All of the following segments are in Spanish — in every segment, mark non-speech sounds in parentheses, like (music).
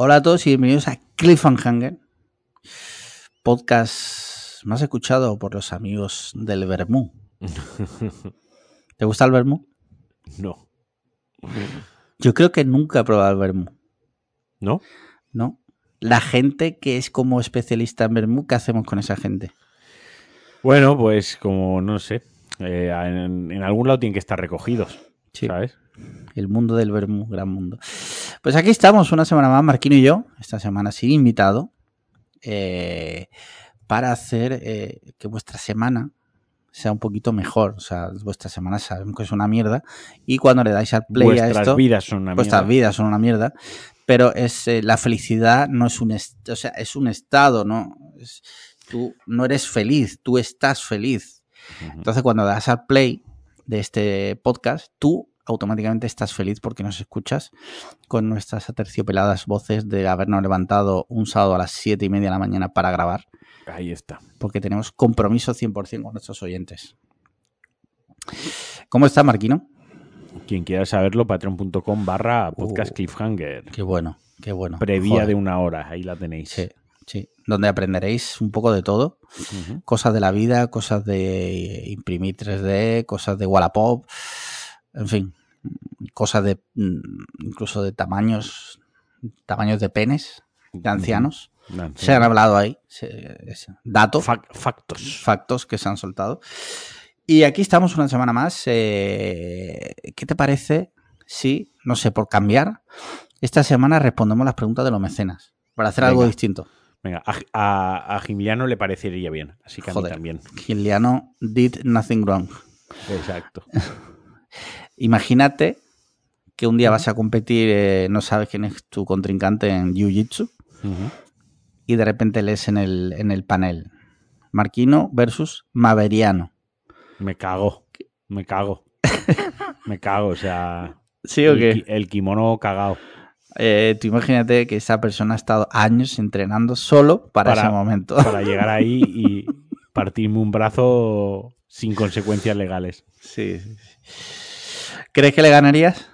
Hola a todos y bienvenidos a Cliffhanger, podcast más escuchado por los amigos del Bermú. (laughs) ¿Te gusta el Bermú? No. Yo creo que nunca he probado el Bermú. ¿No? ¿No? La gente que es como especialista en Bermú, ¿qué hacemos con esa gente? Bueno, pues como no sé, eh, en, en algún lado tienen que estar recogidos, Sí. ¿sabes? El mundo del Bermú, gran mundo. Pues aquí estamos una semana más, Marquino y yo, esta semana sin invitado, eh, para hacer eh, que vuestra semana sea un poquito mejor. O sea, vuestra semana sabemos que es una mierda y cuando le dais al play a Vuestras esto, vidas son una vuestras mierda. vidas son una mierda, pero es eh, la felicidad no es un, o sea, es un estado, ¿no? Es- tú no eres feliz, tú estás feliz. Entonces, cuando das al play de este podcast, tú automáticamente estás feliz porque nos escuchas con nuestras aterciopeladas voces de habernos levantado un sábado a las siete y media de la mañana para grabar, Ahí está. porque tenemos compromiso 100% con nuestros oyentes. ¿Cómo está, Marquino? Quien quiera saberlo, patreon.com barra podcast Uh. cliffhanger. Qué bueno, qué bueno. Previa Joder. de una hora, ahí la tenéis. Sí, sí. Donde aprenderéis un poco de todo. Cosas de la vida, cosas de imprimir 3D, cosas de Wallapop, en fin, cosas de mm, incluso de tamaños, tamaños de penes de ancianos. Se han hablado ahí, datos, Fac- factos. factos que se han soltado. Y aquí estamos una semana más. eh, ¿Qué te parece si, no sé, por cambiar, esta semana respondemos las preguntas de los mecenas? Para hacer algo distinto. Venga, a, a, a Gimiliano le parecería bien, así que a Joder. mí también. Giliano did nothing wrong. Exacto. (laughs) Imagínate que un día vas a competir, eh, no sabes quién es tu contrincante en Jiu-Jitsu Ujú. y de repente lees en el, en el panel Marquino versus Maveriano. Me cago. Me cago. (laughs) Me cago, o sea. ¿Sí el, ki- el kimono cagado. Eh, tú imagínate que esa persona ha estado años entrenando solo para, Para- ese momento. Para llegar ahí y (laughs) partirme un brazo sin consecuencias legales. Sí, sí, sí. ¿Crees que le ganarías?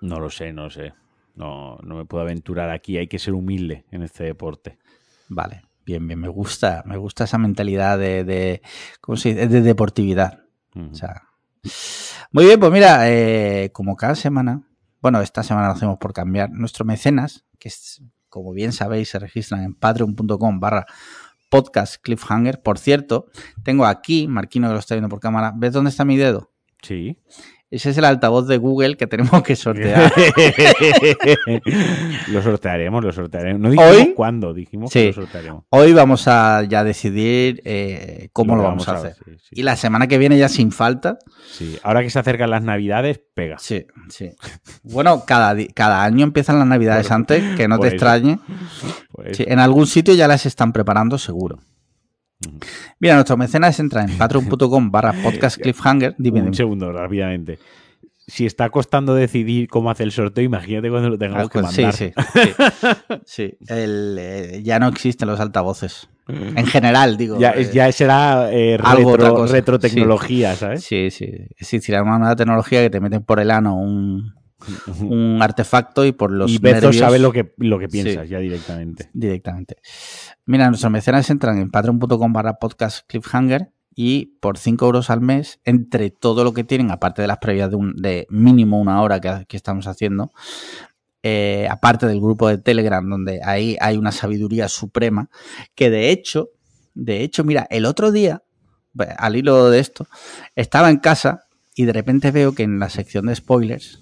No lo sé, no lo sé. No, no me puedo aventurar aquí. Hay que ser humilde en este deporte. Vale, bien, bien, me gusta, me gusta esa mentalidad de, de ¿cómo se dice? De deportividad. O sea, muy bien, pues mira, eh, como cada semana, bueno, esta semana lo hacemos por cambiar, nuestro mecenas, que es, como bien sabéis, se registran en patreon.com barra podcast cliffhanger. Por cierto, tengo aquí, Marquino que lo está viendo por cámara, ¿ves dónde está mi dedo? Sí. Ese es el altavoz de Google que tenemos que sortear. (laughs) lo sortearemos, lo sortearemos. No dijimos ¿Hoy? cuándo, dijimos Sí. que lo sortearemos. Hoy vamos a ya decidir eh, cómo lo, vamos a ver, hacer. sí, sí. Y la semana que viene ya sin falta. Sí. Ahora que se acercan las navidades, pega. Sí, sí. Bueno, cada, cada año empiezan las navidades Por- antes, que no te eso. extrañe. Sí, en algún sitio ya las están preparando, seguro. Mira, nuestros mecenas entran en (laughs) patreon.com barra podcast cliffhanger. Dime, un segundo, rápidamente. Si está costando decidir cómo hacer el sorteo, imagínate cuando lo tengamos que sí, mandar. (laughs) sí, sí. Sí, el, eh, ya no existen los altavoces. En general, digo. Ya, eh, es- ya será eh, algo, retro, retrotecnología, ¿sabes? Sí, sí. Existirá una nueva tecnología que te meten por el ano un, un artefacto y por los y Bezo nervios sabe lo que, lo que Sí. piensas ya directamente. directamente. Mira, nuestros mecenas entran en patreon.com barra podcast cliffhanger y por 5 euros al mes, entre todo lo que tienen, aparte de las previas de, un, de mínimo una hora que, que estamos haciendo, eh, aparte del grupo de Telegram, donde ahí hay una sabiduría suprema, que de hecho, de hecho, mira, el otro día, al hilo de esto, estaba en casa y de repente veo que en la sección de spoilers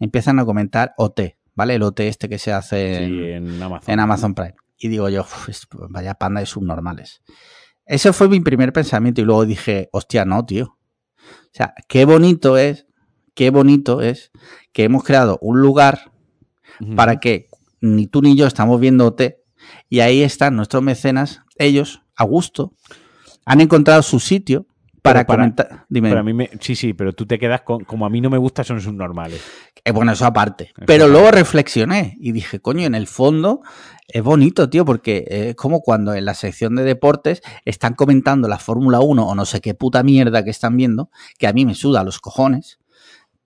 empiezan a comentar OT, ¿vale? El OT este que se hace Sí, en, en Amazon. en Amazon Prime. Y digo yo, "Uf, es- vaya panda de subnormales. Ese fue mi primer pensamiento y luego dije, hostia, no, tío. O sea, qué bonito es, qué bonito es que hemos creado un lugar para que ni tú ni yo estamos viendo OT y ahí están nuestros mecenas, ellos, a gusto, han encontrado su sitio para, comentar. Dime, mí me- sí, sí, pero tú te quedas con. Como a mí no me gusta, son subnormales. Eh, bueno, eso aparte. Pero luego reflexioné y dije, coño, en el fondo es bonito, tío, porque es como cuando en la sección de deportes están comentando la Fórmula 1 o no sé qué puta mierda que están viendo, que a mí me suda los cojones,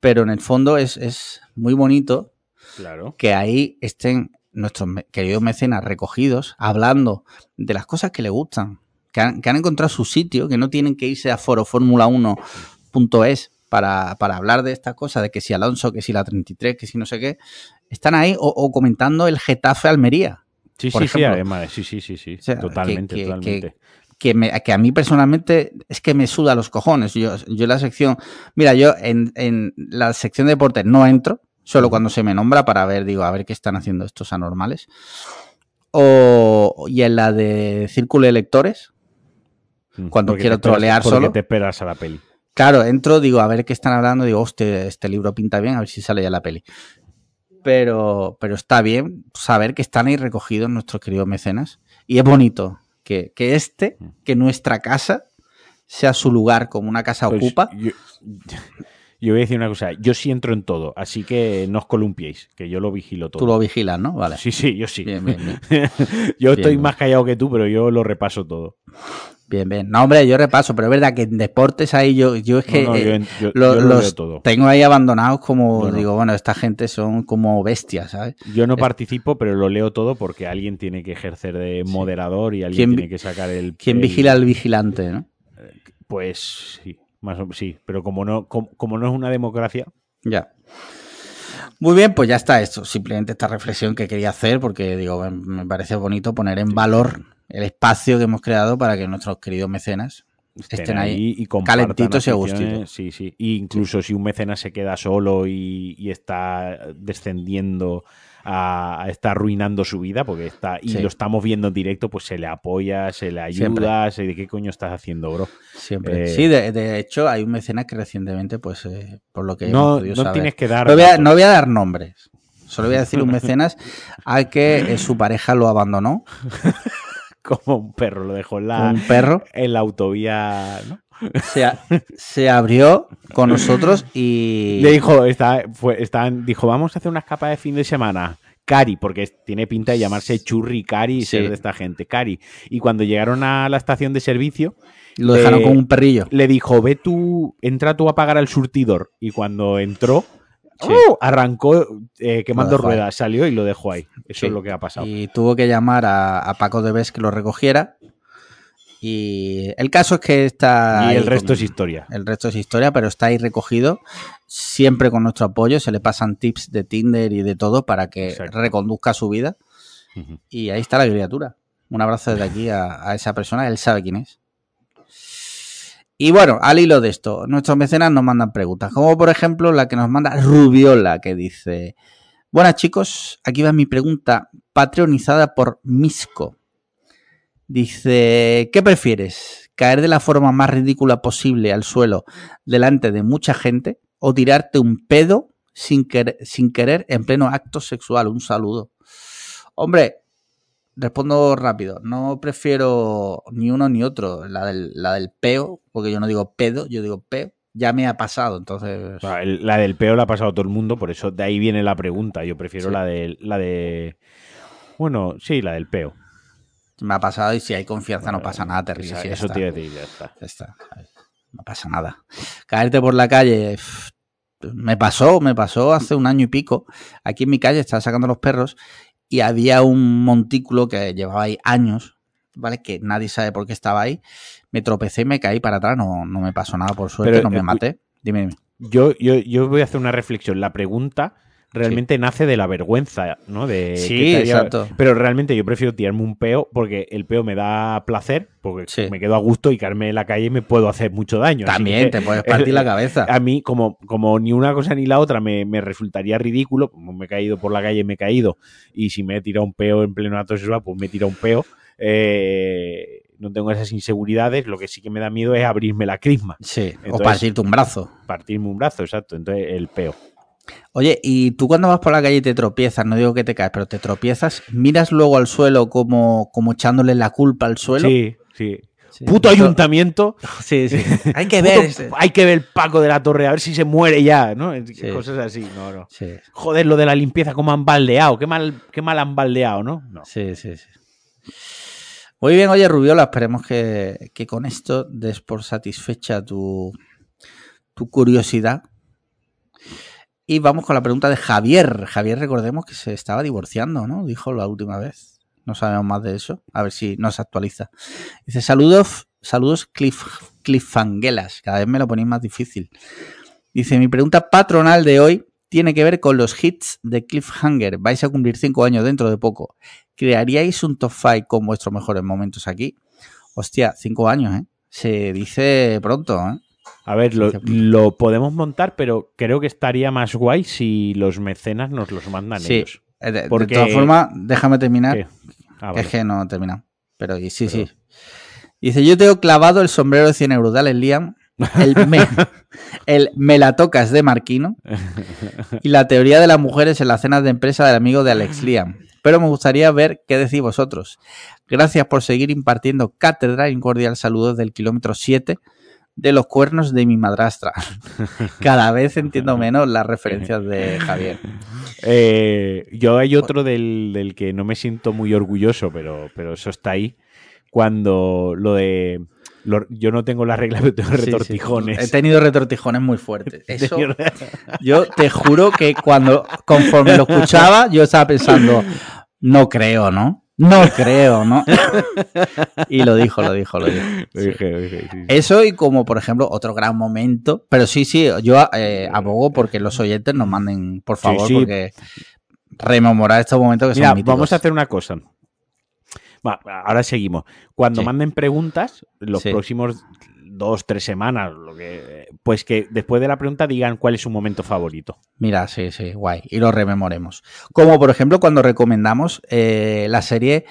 pero en el fondo es, es muy bonito Claro. que ahí estén nuestros queridos mecenas recogidos hablando de las cosas que les gustan, que han, que han encontrado su sitio, que no tienen que irse a foroformula1.es para, para hablar de estas cosas, de que si Alonso, que si la 33, que si no sé qué, están ahí o, o comentando el Getafe Almería. Sí, por sí, sí, además, sí, sí, sí, sí. O sea, que- totalmente, que- totalmente. que, me- que a mí personalmente es que me suda los cojones. Yo, yo en la sección, mira, yo en, en la sección de deportes no entro, solo cuando se me nombra para ver, digo, a ver qué están haciendo estos anormales. O, y en la de círculo de lectores, cuando porque quiero esperas- trolear porque solo. te esperas a la peli. Claro, entro, digo, a ver qué están hablando, digo, hostia, este libro pinta bien, a ver si sale ya la peli. Pero, pero está bien saber que están ahí recogidos nuestros queridos mecenas. Y es bonito que, que este, que nuestra casa, sea su lugar como una casa Pues ocupa. Yo, yo voy a decir una cosa, yo sí entro en todo, así que no os columpiéis, que yo lo vigilo todo. Tú lo vigilas, ¿no? Vale. Sí, sí, yo sí. Bien, bien, bien. (laughs) yo estoy bien. más callado que tú, pero yo lo repaso todo. Bien, bien. No, hombre, yo repaso, pero es verdad que en deportes ahí yo, yo es que No, no, yo eh, yo- lo- los todo. tengo ahí abandonados como, digo, bueno, esta gente son como bestias, ¿sabes? Yo no participo, pero lo leo todo porque alguien tiene que ejercer de moderador y alguien ¿Quién vi- tiene que sacar el... ¿Quién el- vigila al vigilante, no? Pues sí, más o sí, pero como no, como, como no es una democracia, Ya. Muy bien, pues ya está esto. Simplemente esta reflexión que quería hacer porque digo, me- parece bonito poner en valor el espacio que hemos creado para que nuestros queridos mecenas estén, ahí. y calentitos y a aficiones, gustitos. Sí, sí. Y incluso si un mecenas se queda solo y, y está descendiendo a, está arruinando su vida porque está y Sí. lo estamos viendo en directo, pues se le apoya, se le ayuda, se de qué coño estás haciendo, bro. Siempre. Eh, sí, de, de hecho, hay un mecenas que recientemente, pues, eh, por lo que No, no saber- tienes que dar No voy, a, no voy a dar nombres. Solo voy a decir un mecenas (laughs) al que eh, su pareja lo abandonó (laughs) como un perro, lo dejó en la, un perro. en la autovía, ¿no? Se, a- se abrió con nosotros y. Le dijo, está, fue, dijo, vamos a hacer una escapada de fin de semana. Cari, porque tiene pinta de llamarse Churri Cari y Sí. ser de esta gente, Cari. Y cuando llegaron a la estación de servicio, Lo dejaron eh, con un perrillo. le dijo, ve tú, entra tú a pagar al surtidor. Y cuando entró, Sí. ¡uh! arrancó eh, quemando ahí. ruedas, salió y lo dejó ahí. Eso Sí. es lo que ha pasado. Y tuvo que llamar a, a Paco de Bes que lo recogiera. Y el caso es que está. Y el resto con- es historia. El resto es historia, pero está ahí recogido. Siempre con nuestro apoyo. Se le pasan tips de Tinder y de todo para que Exacto. reconduzca su vida. Y ahí está la criatura. Un abrazo desde aquí a, a esa persona. Él sabe quién es. Y bueno, al hilo de esto, nuestros mecenas nos mandan preguntas. Como por ejemplo la que nos manda Rubiola, que dice: Buenas chicos, aquí va mi pregunta patronizada por Misco. Dice: ¿Qué prefieres? ¿Caer de la forma más ridícula posible al suelo delante de mucha gente o tirarte un pedo sin, querer, sin querer en pleno acto sexual? Un saludo. Hombre, respondo rápido. No prefiero ni uno ni otro. La del, la del peo, porque yo no digo pedo, yo digo peo. Ya me ha pasado, entonces. La del peo la ha pasado todo el mundo, por eso de ahí viene la pregunta. Yo prefiero Sí. la de la de bueno, sí, la del peo. Me ha pasado y si hay confianza no pasa nada, te ríes eso te decir, ya está. Ya está. No pasa nada. Caerte por la calle. Me pasó, me pasó hace un año y pico. Aquí en mi calle estaba sacando los perros y había un montículo que llevaba ahí años, ¿vale? Que nadie sabe por qué estaba ahí. Me tropecé y me caí para atrás. No, no me pasó nada, por suerte, Pero, no me eh, maté. Dime, dime. Yo, yo, yo voy a hacer una reflexión. La pregunta realmente nace de la vergüenza, ¿no? De Sí, ¿qué te haría- exacto. Pero realmente yo prefiero tirarme un peo porque el peo me da placer, porque Sí. me quedo a gusto y caerme en la calle me puedo hacer mucho daño. También que- te puedes partir la cabeza. A mí, como, como ni una cosa ni la otra me, me resultaría ridículo, como me he caído por la calle, me he caído, y si me he tirado un peo en pleno acto sexual, pues me he tirado un peo. eh, no tengo esas inseguridades, lo que sí que me da miedo es abrirme la crisma, Sí, o partirte un brazo. partirme un brazo, exacto. Entonces, el peo. Oye, y tú cuando vas por la calle y te tropiezas, no digo que te caes, pero te tropiezas, miras luego al suelo como, como echándole la culpa al suelo. Sí, sí. Sí. Puto Eso- ayuntamiento. (laughs) Sí, sí. (laughs) Hay que ver. hay que ver el Paco de la Torre, a ver si se muere ya, ¿no? Sí. Cosas así, no, no. Sí, Joder, lo de la limpieza, cómo han baldeado, qué mal, qué mal han baldeado, ¿no? No. sí, sí, sí. Muy bien, oye Rubiola, esperemos que, que con esto des por satisfecha tu, tu curiosidad. Y vamos con la pregunta de Javier. Javier, recordemos que se estaba divorciando, ¿no? Dijo la última vez. No sabemos más de eso. A ver si nos actualiza. Dice, saludos, saludos cliff. Cada vez me lo ponéis más difícil. Dice, mi pregunta patronal de hoy tiene que ver con los hits de Cliffhanger. Vais a cumplir cinco años dentro de poco. ¿Crearíais un top 5 con vuestros mejores momentos aquí? Hostia, cinco años, ¿eh? Se dice pronto, ¿eh? A ver, lo, lo podemos montar, pero creo que estaría más guay si los mecenas nos los mandan Sí. ellos. Eh, De, de Porque- todas formas, déjame terminar. Ah, vale. Es que no he terminado. Pero y- sí, Pero- sí. Dice, yo tengo clavado el sombrero de 100 euros de Alex Liam, el me, (laughs) el me la tocas de Marquino y la teoría de las mujeres en las cenas de empresa del amigo de Alex Liam. Pero me gustaría ver qué decís vosotros. Gracias por seguir impartiendo cátedra y un cordial saludo del kilómetro 7 de los cuernos de mi madrastra. (laughs) Cada vez entiendo menos las referencias de Javier. Eh, yo hay otro del, del que no me siento muy orgulloso, pero, pero eso está ahí. Cuando lo de. lo- yo no tengo las reglas, (laughs) pero tengo Sí, sí. retortijones. He tenido retortijones muy fuertes. (laughs) Eso. Yo te juro que cuando, conforme lo escuchaba, yo estaba pensando, no creo, ¿no? No creo, ¿no? (laughs) Y lo dijo, lo dijo, lo dijo. Lo Sí. dije, lo dije, sí, sí. Eso y como, por ejemplo, otro gran momento. Pero sí, sí, yo eh, abogo porque los oyentes nos manden, por favor, sí. porque rememorar estos momentos que Mira, son míticos. vamos a hacer una cosa. Va, ahora seguimos. Cuando manden preguntas, los próximos dos, tres semanas, lo que, pues que después de la pregunta digan cuál es su momento favorito. Mira, sí, sí, guay. Y lo rememoremos. Como por ejemplo cuando recomendamos eh, la serie.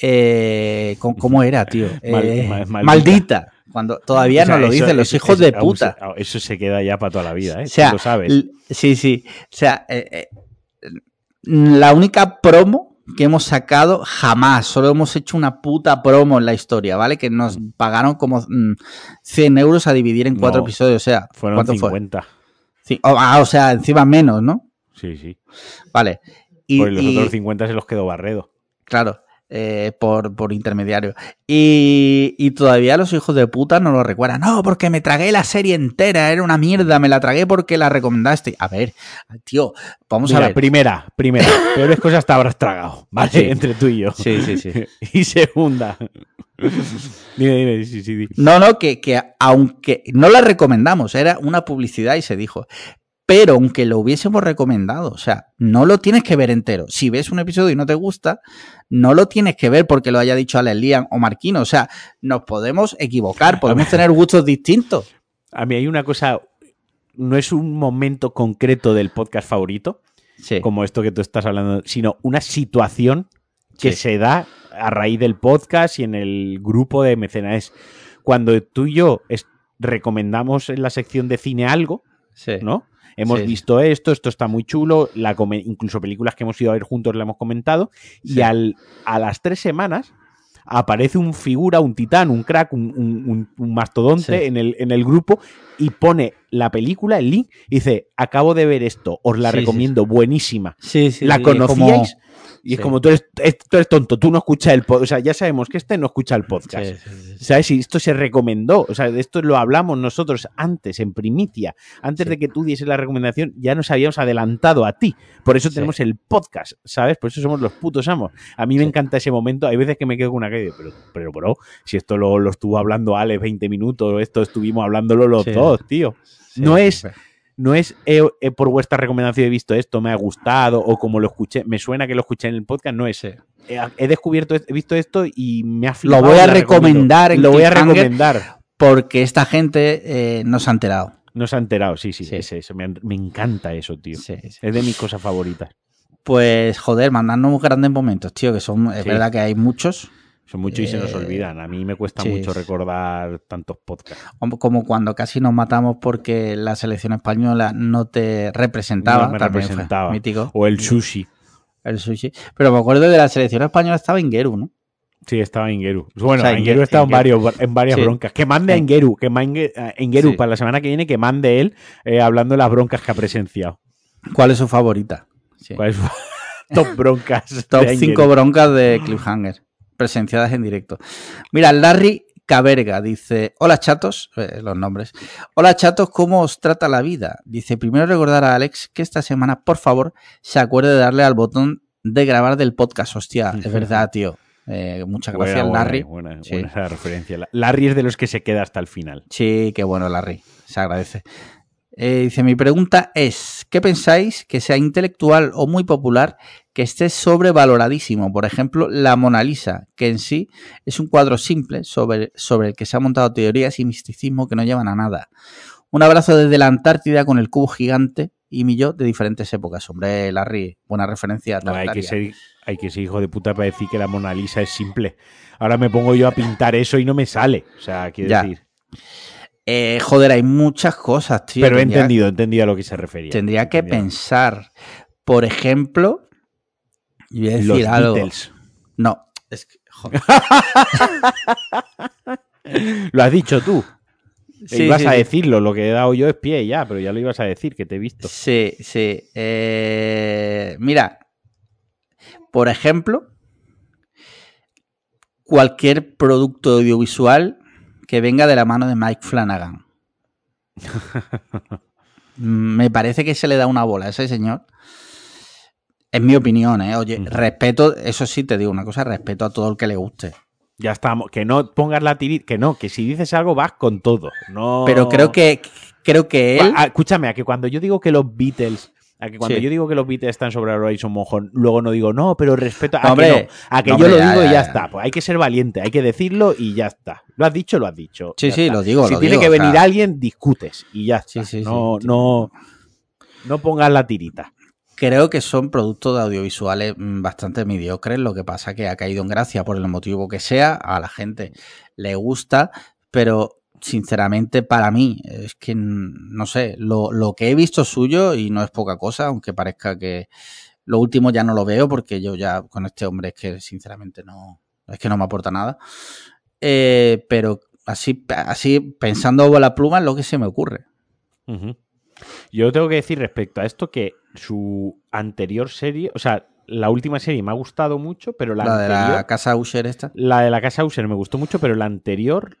Eh, ¿cómo, cómo era, tío? (laughs) Eh, ma- maldita. maldita. Cuando todavía O sea, no lo eso- dicen los eso- hijos eso- de puta. eso se queda ya para toda la vida, ¿eh? O sea, lo sabes. sí, sí. O sea, la única promo que hemos sacado jamás, solo hemos hecho una puta promo en la historia, ¿vale? Que nos pagaron como mm, 100 euros a dividir en cuatro No, episodios, o sea, Fueron ¿cuánto fue? 50. Sí, o, ah, o sea, encima menos, ¿no? Sí, sí. Vale. Y, Pues los y- otros 50 se los quedó Barredo. claro, eh, por, por intermediario. Y, y todavía los hijos de puta no lo recuerdan. No, porque me tragué la serie entera, era una mierda, me la tragué porque la recomendaste. A ver, tío, vamos Mira, a ver. primera, primera. (laughs) Peores cosas te habrás tragado, ¿vale? Sí. Entre tú y yo. Sí, sí, sí. (laughs) Y segunda. dime, dime, sí, sí. No, no, que, que aunque no la recomendamos, era una publicidad y se dijo. Pero aunque lo hubiésemos recomendado, o sea, no lo tienes que ver entero. Si ves un episodio y no te gusta, no lo tienes que ver porque lo haya dicho Alex o Marquino. O sea, nos podemos equivocar, podemos tener gustos distintos. A mí hay una cosa. No es un momento concreto del podcast favorito, Sí. como esto que tú estás hablando, sino una situación que Sí. se da a raíz del podcast y en el grupo de mecenas. Cuando tú y yo recomendamos en la sección de cine algo, sí. ¿no? Hemos Sí. visto esto, esto está muy chulo, la incluso películas que hemos ido a ver juntos la hemos comentado, y al, a las tres semanas aparece un figura, un titán, un crack, un, un- un- un mastodonte Sí. en, el, en el grupo y pone la película, el link, y dice, acabo de ver esto, os la Sí, sí, recomiendo, buenísima. Sí, sí, ¿La como- Y es como tú eres, es- tú eres tonto, tú no escuchas el podcast. O sea, ya sabemos que este no escucha el podcast. Sí, sí. ¿Sabes? Y esto se recomendó. O sea, de esto lo hablamos nosotros antes, en primicia. Antes de que tú dieses la recomendación, ya nos habíamos adelantado a ti. Por eso tenemos el podcast, ¿sabes? Por eso somos los putos amos. A mí me encanta ese momento. Hay veces que me quedo con una caída, pero, pero, bro, si esto lo, lo estuvo hablando Ale 20 minutos, esto estuvimos hablándolo los dos, tío. No es-. No es eh, eh, por vuestra recomendación he visto esto, me ha gustado, o como lo escuché, me suena que lo escuché en el podcast, no es. He, descubierto, he visto esto y me ha Lo flipado. voy a recomiendo. recomendar en Lo voy a recomendar. Porque esta gente eh, no se ha enterado. No se ha enterado, sí, sí, Sí. es eso. Me, me encanta eso, tío. Sí, sí. Es de mis cosas favoritas. Pues, joder, mandadnos grandes momentos, tío, que son, es verdad que hay muchos. Son muchos y se nos Eh, olvidan. A mí me cuesta sí, mucho recordar tantos podcasts. Como- cuando casi nos matamos porque la selección española no te representaba. No me representaba. mítico. O el sushi. El sushi. Pero me acuerdo de la selección española estaba Ingeru, ¿no? Sí, estaba Ingeru. Bueno, O sea, Ingeru Inge- está en, varios, en varias Sí. broncas. Que mande a. Ingeru, que mande a Ingeru Sí. para la semana que viene, que mande él eh, hablando de las broncas que ha presenciado. ¿Cuál es su favorita? ¿Cuál es su- (laughs) Top broncas. Top de 5 Ingeru. broncas de Cliffhanger. Presenciadas en directo. Mira, Larry Caberga dice, hola chatos, eh, los nombres. Hola chatos, ¿cómo os trata la vida? Dice, primero recordar a Alex que esta semana, por favor, se acuerde de darle al botón de grabar del podcast. Hostia, (laughs) es verdad, tío. Eh, muchas gracias, Larry. Buena, buena, Sí. buena esa referencia. La- Larry es de los que se queda hasta el final. Sí, qué bueno, Larry. Se agradece. Eh, dice, mi pregunta es, ¿qué pensáis que sea intelectual o muy popular que esté sobrevaloradísimo? Por ejemplo, la Mona Lisa, que en sí es un cuadro simple sobre, sobre el que se han montado teorías y misticismo que no llevan a nada. Un abrazo desde la Antártida con el cubo gigante y mi yo de diferentes épocas. Hombre, Larry, buena referencia. No, hay, que ser, hay que ser hijo de puta para decir que la Mona Lisa es simple. Ahora me pongo yo a pintar eso y no me sale. O sea, quiero Ya. decir. Eh, joder, hay muchas cosas, tío. Pero he entendido, he entendido a lo que se refería. Tendría que Entendido. pensar, por ejemplo, y voy a decir Los algo. Beatles. No, es que, joder. (laughs) Lo has dicho tú. Sí, ibas sí, a sí. decirlo, lo que he dado yo es pie ya, pero ya lo ibas a decir, que te he visto. Sí, sí. Eh, mira, por ejemplo, cualquier producto audiovisual que venga de la mano de Mike Flanagan. (laughs) Me parece que se le da una bola a ese señor. Es mi opinión, ¿eh? Oye, respeto, eso sí te digo una cosa, respeto a todo el que le guste. Ya estamos. Que no pongas la tirita. Que no, que si dices algo vas con todo. No... Pero creo que creo que él. Ah, escúchame, a que cuando yo digo que los Beatles. A que cuando Sí. yo digo que los Beatles están sobre Horizon Mojón, luego no digo no, pero respeto a hombre. que no. A que yo lo digo ya, y ya está. Pues hay que ser valiente, hay que decirlo y ya está. Lo has dicho, lo has dicho. Sí, sí, está. lo digo, Si lo tiene digo, que o venir sea- alguien, discutes y ya está. Sí, sí, sí, no, no, no pongas la tirita. Creo que son productos de audiovisuales mm, bastante mediocres. Lo que pasa que ha caído en gracia por el motivo que sea. A la gente le gusta, pero sinceramente para mí es que no sé, lo, que he visto suyo y no es poca cosa, aunque parezca que lo último ya no lo veo porque yo ya con este hombre es que sinceramente no, es que no me aporta nada. Eh, pero así, así pensando la pluma es lo que se me ocurre. Yo tengo que decir respecto a esto que su anterior serie, o sea, la última serie me ha gustado mucho, pero la, La, de anterior, la casa Usher esta. la de la casa User me gustó mucho, pero la anterior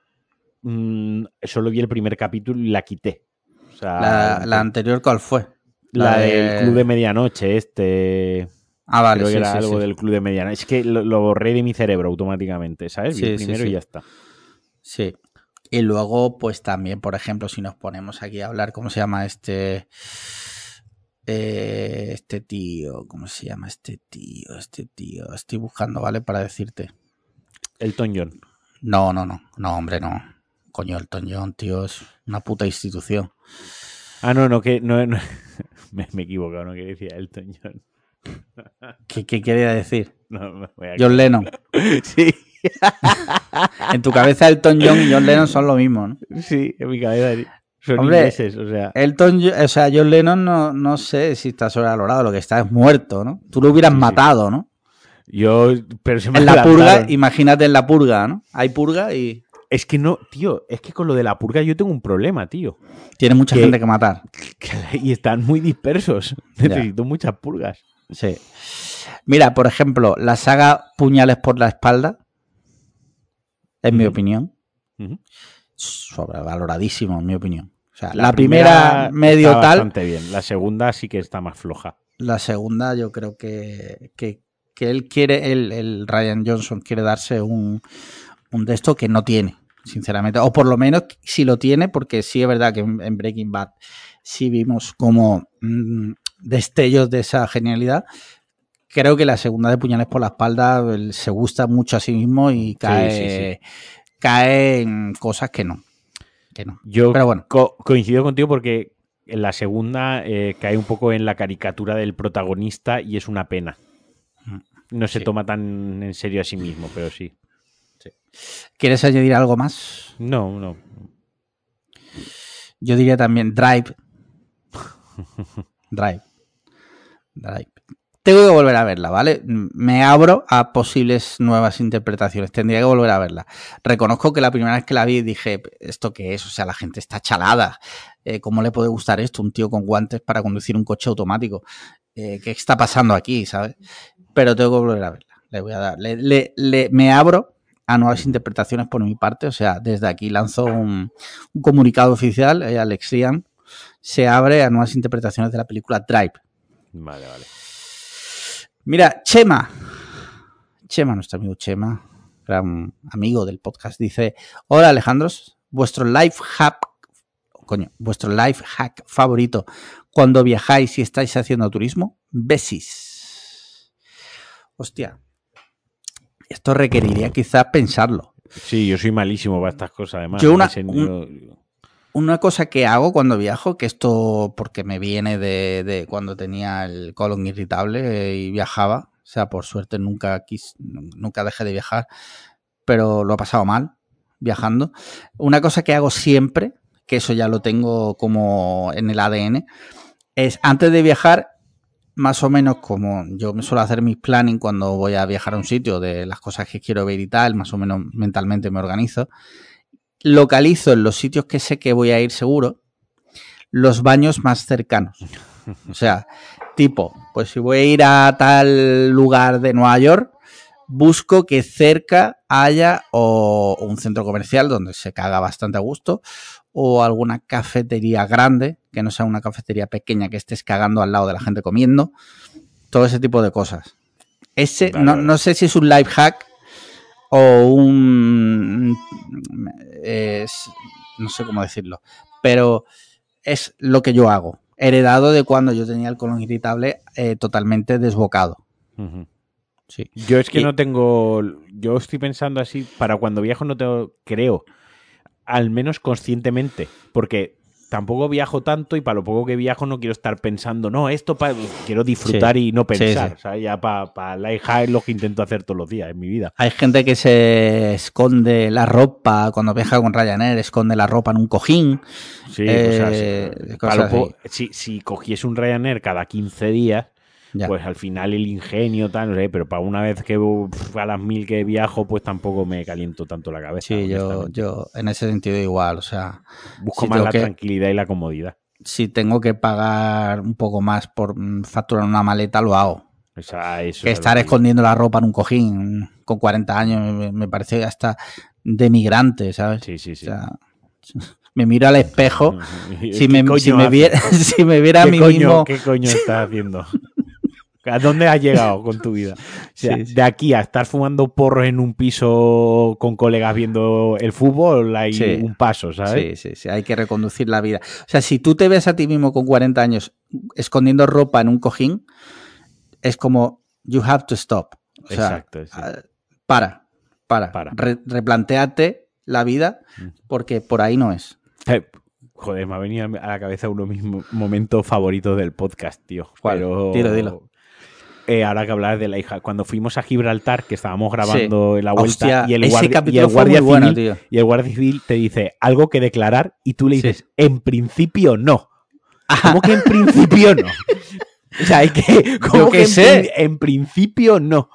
mm, solo vi el primer capítulo y la quité. O sea, La, la anterior, ¿cuál fue? la la del de- club de medianoche, este. Ah, vale, creo sí, que era sí, algo sí. del club de medianoche. Es que lo, lo borré de mi cerebro automáticamente, ¿sabes? Vi el primero y ya está. Sí. Y luego, pues también, por ejemplo, si nos ponemos aquí a hablar, ¿cómo se llama este? eh, este tío, ¿cómo se llama este tío? Este tío, estoy buscando, ¿vale? Para decirte. Elton John. No, no, no, no, hombre, no. Coño, Elton John, tío, es una puta institución. Ah, no, no, que. No, no. (laughs) me, me he equivocado, no que decía Elton John. ¿Qué, qué quería decir? (laughs) No, John Lennon. (laughs) Sí, (laughs) En tu cabeza Elton John y John Lennon son lo mismo, ¿no? sí, en mi cabeza son Hombre, ingleses, o sea. Elton, o sea, John Lennon no, no sé si está sobrevalorado, lo que está es muerto, ¿no? Tú lo hubieras Sí, matado, ¿no? Yo, pero se me En la purga, imagínate en la purga, ¿no? Hay purga y Es que no, tío, es que con lo de la purga yo tengo un problema, tío. tiene mucha Que- gente que matar. (laughs) Y están muy dispersos. Ya. Necesito muchas purgas. Sí. Mira, por ejemplo, la saga Puñales por la espalda, en mi opinión, sobrevaloradísimo, en mi opinión. O sea, la, primera, medio está tal, bastante bien. La segunda sí que está más floja. la segunda yo creo que, que, que él quiere, el, el Ryan Johnson quiere darse un, un de esto que no tiene, sinceramente. O por lo menos si lo tiene, porque sí es verdad que en en Breaking Bad sí vimos como mm, destellos de esa genialidad. Creo que la segunda de Puñales por la espalda él se gusta mucho a sí mismo y cae, cae en cosas que no. Que no. Yo Pero bueno. co- coincido contigo porque en la segunda eh, cae un poco en la caricatura del protagonista y es una pena. No se toma tan en serio a sí mismo, pero sí. ¿Quieres añadir algo más? No, no. Yo diría también Drive. (laughs) Drive. Drive. Tengo que volver a verla, ¿vale? Me abro a posibles nuevas interpretaciones. Tendría que volver a verla. Reconozco que la primera vez que la vi dije, ¿esto qué es? O sea, la gente está chalada. Eh, ¿Cómo le puede gustar esto? Un tío con guantes para conducir un coche automático. Eh, ¿Qué está pasando aquí? ¿Sabes? Pero tengo que volver a verla. Le voy a dar. le- le- le- me abro a nuevas interpretaciones por mi parte. O sea, desde aquí lanzo un, un comunicado oficial, eh, Alexian se abre a nuevas interpretaciones de la película Drive. Vale, vale. Mira, Chema, Chema, nuestro amigo Chema, gran amigo del podcast, dice, hola Alejandros, vuestro life hack, coño, vuestro life hack favorito cuando viajáis y estáis haciendo turismo, besis. Hostia, esto requeriría quizás pensarlo. Sí, yo soy malísimo para estas cosas, además. Yo una- Ese- un- Una cosa que hago cuando viajo, que esto porque me viene de, cuando tenía el colon irritable y viajaba, o sea, por suerte nunca nunca dejé de viajar, pero lo he pasado mal viajando. Una cosa que hago siempre, que eso ya lo tengo como en el ADN, es antes de viajar, más o menos como yo me suelo hacer mis planning cuando voy a viajar a un sitio de las cosas que quiero ver y tal, más o menos mentalmente me organizo localizo en los sitios que sé que voy a ir seguro los baños más cercanos. O sea, tipo, pues si voy a ir a tal lugar de Nueva York, busco que cerca haya o un centro comercial donde se caga bastante a gusto o alguna cafetería grande, que no sea una cafetería pequeña que estés cagando al lado de la gente comiendo, todo ese tipo de cosas. Ese, Vale, no, vale. no sé si es un life hack o un es, no sé cómo decirlo, pero es lo que yo hago, heredado de cuando yo tenía el colon irritable eh, totalmente desbocado. Sí. Yo es que Y- no tengo. Yo estoy pensando así, para cuando viajo no tengo, creo, al menos conscientemente, porque tampoco viajo tanto y para lo poco que viajo no quiero estar pensando, no, esto para. Quiero disfrutar Sí. y no Sí, pensar, sí. ¿sabes? Ya para pa la hija es lo que intento hacer todos los días en mi vida. Hay gente que se esconde la ropa cuando viaja con Ryanair, esconde la ropa en un cojín. Sí, Eh, cosas cosas así. si, si cogiese un Ryanair cada 15 días, Ya. pues al final el ingenio, tal, no sé, pero para una vez que a las mil que viajo, pues tampoco me caliento tanto la cabeza. sí, yo, yo en ese sentido igual, o sea, Busco si más la que- tranquilidad y la comodidad. si tengo que pagar un poco más por mm, facturar una maleta, lo hago. O sea, eso que es estar escondiendo la ropa en un cojín con 40 años me, parece hasta de migrante, ¿sabes? Sí, sí, sí. O sea, (laughs) me miro al espejo. (laughs) ¿Qué Si me, si me viera, (laughs) si me viera a ¿Qué mí coño, mismo. ¿Qué coño estás haciendo? ¿A dónde has llegado con tu vida? O sea, Sí, sí. de aquí a estar fumando porros en un piso con colegas viendo el fútbol hay Sí. un paso, ¿sabes? Sí, sí, sí, hay que reconducir la vida. O sea, si tú te ves a ti mismo con 40 años escondiendo ropa en un cojín, es como, you have to stop. O sea, Exacto. ah, para, para, Para. Re- replantéate la vida porque por ahí no es. Eh, Joder, me ha venido a la cabeza uno de mis mo- momentos favoritos del podcast, tío. ¿Cuál? Pero... Dilo, dilo. Eh, ahora que hablas de la hija, cuando fuimos a Gibraltar, que estábamos grabando en la vuelta, Hostia, y el, y el guardia bueno, civil, tío. y el guardia civil te dice algo que declarar, y tú le Sí. dices, en principio no. ¿Cómo que en principio no? (laughs) O sea, hay que. ¿Cómo que sé. en principio no?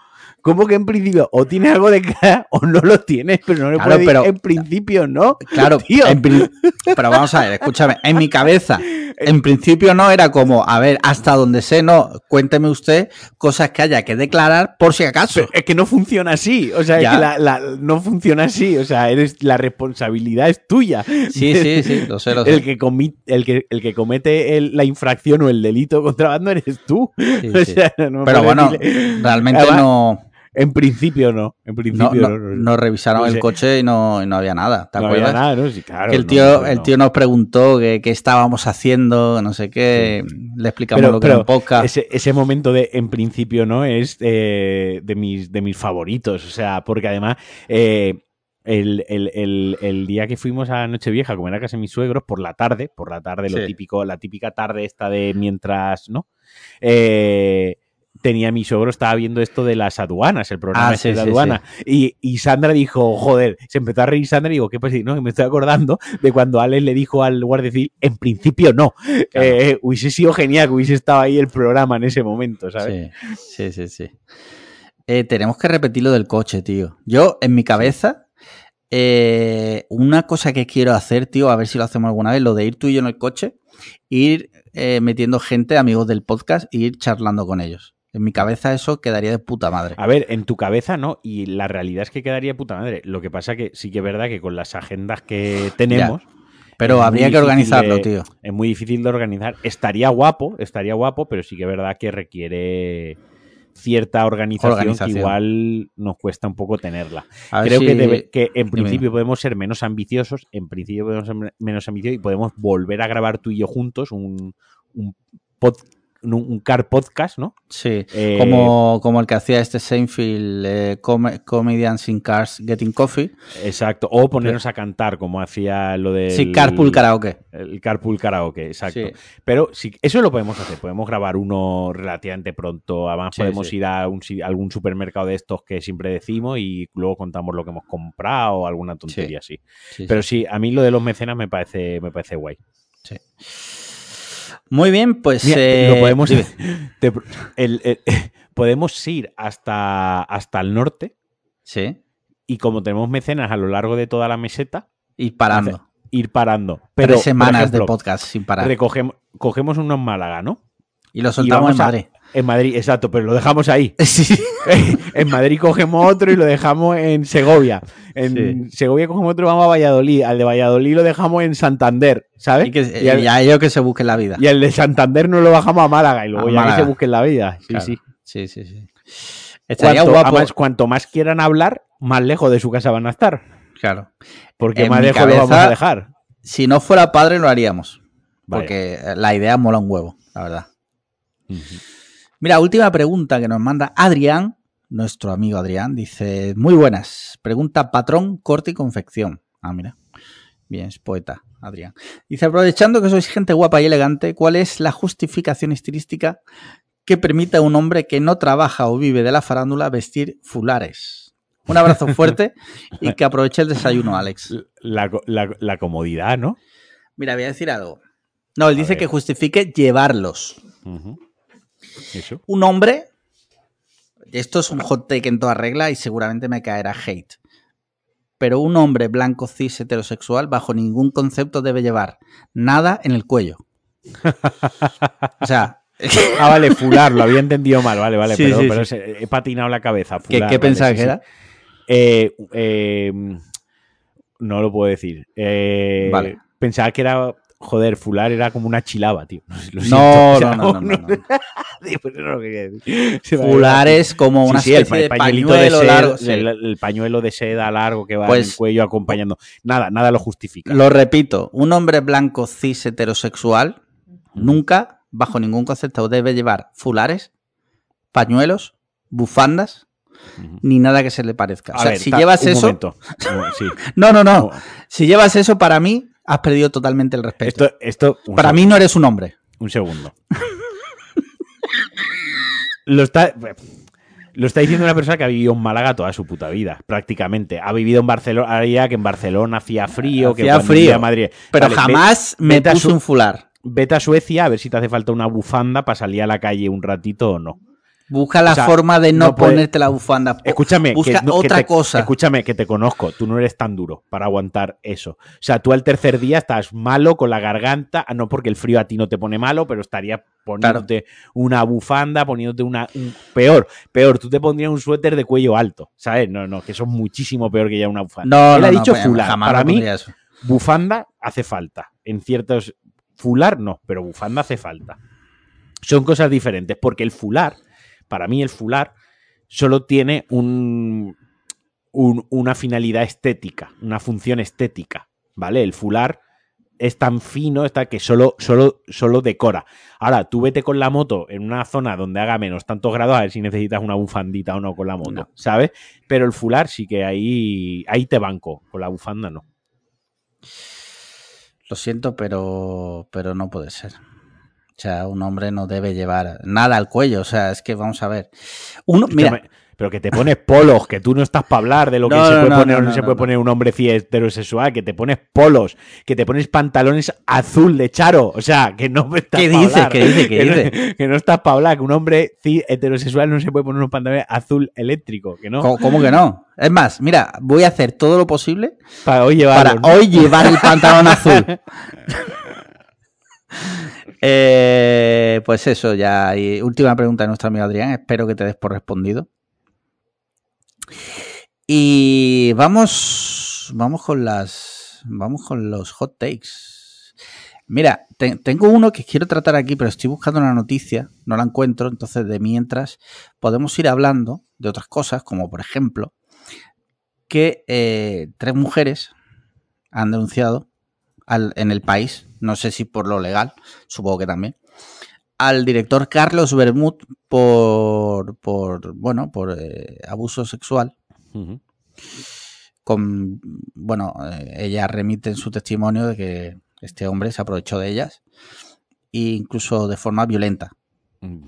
¿Cómo que en principio o tienes algo de cara o no lo tienes, pero no le Claro, puedes decir en principio no? Claro, (laughs) Tío. en pero vamos a ver, escúchame, en mi cabeza, en principio no era como, a ver, hasta donde sé, no, cuénteme usted cosas que haya que declarar por si acaso. Pero es que no funciona así. O sea, es que la- la- no funciona así. O sea, eres, la responsabilidad es tuya. Sí, sí, sí, lo sé, lo sé. El que, comi- el que, el que comete el- la infracción o el delito contrabando eres tú. Sí, (laughs) O sí. sea, no Pero bueno, decirle- realmente Además, no, En principio no. En no, principio no, no. no- no revisaron sé. el coche y no, y no había nada, ¿te no acuerdas? había nada, ¿no? Sí, claro. que el tío, el tío nos preguntó qué estábamos haciendo, no sé qué, le explicamos Pero- lo que era un podcast. Ese, ese momento de en principio no es eh, de, mis, de mis favoritos. O sea, porque además eh, el, el- el- el día que fuimos a Nochevieja, como era casa de mis suegros, por la tarde, por la tarde, lo típico, la típica tarde esta de mientras, ¿no? Eh, tenía mi suegro, estaba viendo esto de las aduanas, el programa Ah, este sí, de sí, aduana. Y, y Sandra dijo, joder, se empezó a reír Sandra y digo, ¿qué pasa? Y No, que me estoy acordando de cuando Alex le dijo al guardia civil, en principio no. Claro. Eh, hubiese sido genial que hubiese estado ahí el programa en ese momento, ¿sabes? Sí, sí, sí, sí. Eh, tenemos que repetir lo del coche, tío. Yo, en mi cabeza, eh, una cosa que quiero hacer, tío, a ver si lo hacemos alguna vez, lo de ir tú y yo en el coche, ir eh, metiendo gente, amigos del podcast, e ir charlando con ellos. En mi cabeza eso quedaría de puta madre. A ver, en tu cabeza no, y la realidad es que quedaría de puta madre. Lo que pasa que sí que es verdad que con las agendas que tenemos... Pero es habría que organizarlo, de- tío. Es muy difícil de organizar. Estaría guapo, estaría guapo, pero sí que es verdad que requiere cierta organización, Organización. que igual nos cuesta un poco tenerla. Creo si- que, debe- que en principio podemos ser menos ambiciosos, en principio podemos ser men- menos ambiciosos y podemos volver a grabar tú y yo juntos un, un, pod- un, un car podcast, ¿no? Sí, Eh, como, como el que hacía este Seinfeld, eh, Com- Comedians in Cars Getting Coffee. Exacto. O ponernos a cantar, como hacía lo de. Sí, Carpool Karaoke. El carpool karaoke, exacto. Sí. Pero sí, eso lo podemos hacer. Podemos grabar uno relativamente pronto. Además, Sí, podemos sí. ir a, un si- algún supermercado de estos que siempre decimos y luego contamos lo que hemos comprado o alguna tontería así. Sí, Pero sí. sí, a mí lo de los mecenas me parece, me parece guay. Muy bien, pues Mira, eh, lo podemos, dime. (laughs) te- el- el- (laughs) podemos ir hasta, hasta el norte Sí, y como tenemos mecenas a lo largo de toda la meseta, y parando. ir parando. Pero, Tres semanas ejemplo, de podcast sin parar. recogemos, cogemos unos Málaga, ¿no? Y lo soltamos en vamos a- Madrid. En Madrid, exacto, pero lo dejamos ahí. (laughs) Sí. (laughs) en Madrid cogemos otro y lo dejamos en Segovia. En Segovia cogemos otro y vamos a Valladolid. Al de Valladolid lo dejamos en Santander, ¿sabes? Y, que, y, al, y a ellos que se busquen la vida. y al de Santander nos lo bajamos a Málaga y luego A ya que se busquen la vida. Sí, Claro. sí. Sí, sí, sí. Estaría Cuanto, guapo. además, cuanto más quieran hablar, más lejos de su casa van a estar. Claro. Porque En más lejos lo vamos a dejar. Si no fuera padre, lo haríamos. Vale. Porque la idea mola un huevo, la verdad. Ujú. Mira, última pregunta que nos manda Adrián, nuestro amigo Adrián, dice, muy buenas, pregunta patrón, corte y confección. Ah, mira, bien, es poeta, Adrián. Dice, aprovechando que sois gente guapa y elegante, ¿cuál es la justificación estilística que permite a un hombre que no trabaja o vive de la farándula vestir fulares? Un abrazo (laughs) fuerte y que aproveche el desayuno, Alex. La, la- la comodidad, ¿no? Mira, voy a decir algo. No, él A dice ver. que justifique llevarlos. Eso. un hombre, esto es un hot take en toda regla y seguramente me caerá hate, pero un hombre blanco cis heterosexual bajo ningún concepto debe llevar nada en el cuello. O sea, (laughs) Ah, vale, fular, lo había entendido mal, vale, vale, Sí, perdón, sí, pero sí. he patinado la cabeza. ¿qué, fular, qué sí, que era? Eh, eh, no lo puedo decir. Eh, Vale. Pensaba que era, joder, fular era como una chilaba, tío. (laughs) Lo No, no, no, no, no. (laughs) (laughs) Se Fular es como una Sí, sí, el especie pa- pañuelo de seda, largo. sí. el, el pañuelo de seda largo que va en Pues- el cuello acompañando. Nada, nada lo justifica. Lo repito, un hombre blanco cis heterosexual nunca, bajo ningún concepto, debe llevar fulares, pañuelos, bufandas, ni nada que se le parezca. O sea, ver, si llevas eso, sí. no, no, no. No. Si llevas eso, para mí, has perdido totalmente el respeto. Esto, esto, para segundo. mí no eres un hombre. Un segundo. lo está. Lo está diciendo una persona que ha vivido en Málaga toda su puta vida, prácticamente. Ha vivido en Barcelona, ahora que en Barcelona hacía frío, que Hacía cuando frío, Madrid. Pero Vale, ve- jamás me vete a puse su- un fular. Vete a Suecia a ver si te hace falta una bufanda para salir a la calle un ratito o no. Busca la O sea, forma de no, no puede- ponerte la bufanda. Escúchame, Busca que, no- que otra te- cosa. Escúchame, que te conozco. Tú no eres tan duro para aguantar eso. O sea, tú al tercer día estás malo con la garganta, ah, no porque el frío a ti no te pone malo, pero estarías poniéndote una bufanda, poniéndote una. un- peor, peor, tú te pondrías un suéter de cuello alto, ¿sabes? No, no, que eso es muchísimo peor que ya una bufanda. No, Él no, ha no, dicho pues, fular. jamás Para mí, eso. bufanda hace falta. En ciertos. Fular no, pero bufanda hace falta. Son cosas diferentes, porque el fular, para mí el fular, solo tiene un, un- una finalidad estética, una función estética, ¿vale? El fular es tan fino está que solo, solo, solo decora. Ahora, tú vete con la moto en una zona donde haga menos tantos grados a ver si necesitas una bufandita o no con la moto, No. ¿sabes? Pero el fular sí que ahí, ahí te banco, con la bufanda no. Lo siento, pero, pero no puede ser. O sea, un hombre no debe llevar nada al cuello. O sea, es que vamos a ver. Uno, mira, Pero que te pones polos, que tú no estás para hablar de lo que No, se puede no, poner o no, no, no, se puede poner un hombre heterosexual, que te pones polos, que te pones pantalones azul de charo. O sea, que no me estás ¿Qué dice? hablar. ¿Qué dice? ¿Qué que, dice? No, (laughs) que no estás para hablar, que un hombre heterosexual no se puede poner unos pantalones azul eléctrico, que no. ¿cómo, cómo que no? Es más, mira, voy a hacer todo lo posible Para hoy para hoy llevar el pantalón azul. (laughs) (laughs) Eh, pues eso, ya. Y última pregunta de nuestro amigo Adrián. Espero que te des por respondido. Y vamos, vamos con las, vamos con los hot takes. Mira, tengo uno que quiero tratar aquí, pero estoy buscando una noticia, no la encuentro, entonces de mientras podemos ir hablando de otras cosas, como por ejemplo que eh, tres mujeres han denunciado en el país, no sé si por lo legal, supongo que también, al director Carlos Bermud por, por bueno, por eh, abuso sexual. Con, bueno, eh, ella remite en su testimonio de que este hombre se aprovechó de ellas, e incluso de forma violenta. Mm.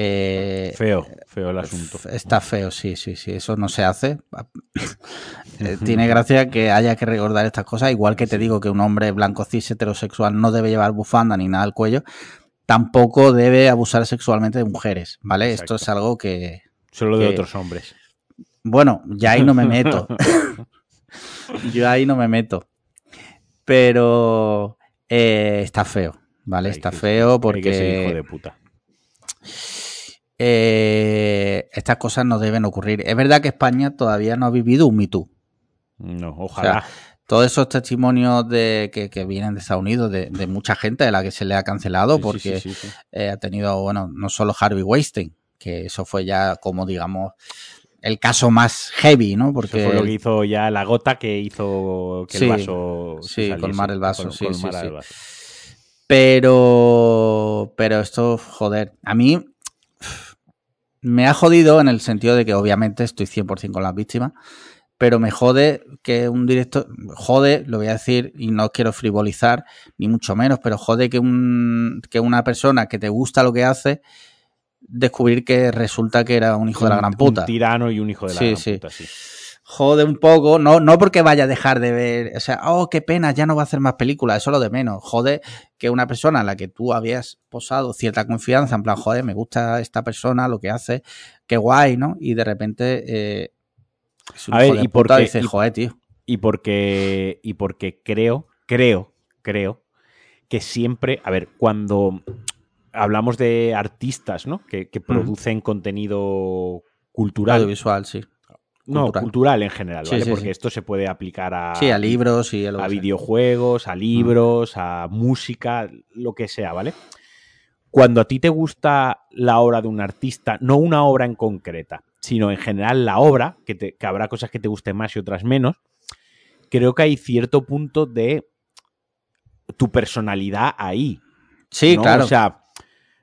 Eh, feo, feo el asunto. Está feo, sí, sí, sí. Eso no se hace. (laughs) Eh, tiene gracia que haya que recordar estas cosas. Igual que te digo que un hombre blanco cis heterosexual no debe llevar bufanda ni nada al cuello, tampoco debe abusar sexualmente de mujeres, ¿vale? Esto es algo que. Solo de otros hombres. Bueno, ya ahí no me meto. (laughs) (laughs) Yo ahí no me meto. Pero eh, está feo, ¿vale? está feo porque. hijo de puta. Eh, estas cosas no deben ocurrir. Es verdad que España todavía no ha vivido un Me No, ojalá. todos esos testimonios de que, vienen de Estados Unidos, de, mucha gente de la que se le ha cancelado, porque eh, ha tenido, bueno, no solo Harvey Weinstein, que eso fue ya como, digamos, el caso más heavy, ¿no? Porque fue lo que hizo ya la gota que hizo que el vaso. Sí, colmar el vaso, sí, sí, Pero, pero esto, joder, a mí me ha jodido en el sentido de que obviamente estoy 100% con las víctimas, pero me jode que un director, jode, lo voy a decir y no quiero frivolizar, ni mucho menos, pero jode que, un, que una persona que te gusta lo que hace, descubrir que resulta que era un hijo de la gran puta. Un tirano y un hijo de la gran puta, sí jode un poco, no, no porque vaya a dejar de ver, o sea, oh, qué pena, ya no va a hacer más películas, eso lo de menos. Jode que una persona a la que tú habías posado cierta confianza, en plan, joder, me gusta esta persona, lo que hace, qué guay, ¿no? Y de repente, eh, a ver, y porque, dice, joder, tío. Y porque, y porque creo, creo, creo que siempre, a ver, cuando hablamos de artistas, ¿no? Que, producen contenido cultural. Audiovisual, sí no, cultural en general, ¿vale? Porque esto se puede aplicar a, sí, a libros y a, videojuegos, a libros, a música, lo que sea, ¿vale? Cuando a ti te gusta la obra de un artista, no una obra en concreta, sino en general la obra, que, te, que habrá cosas que te gusten más y otras menos, creo que hay cierto punto de tu personalidad ahí. Sí, claro. O sea,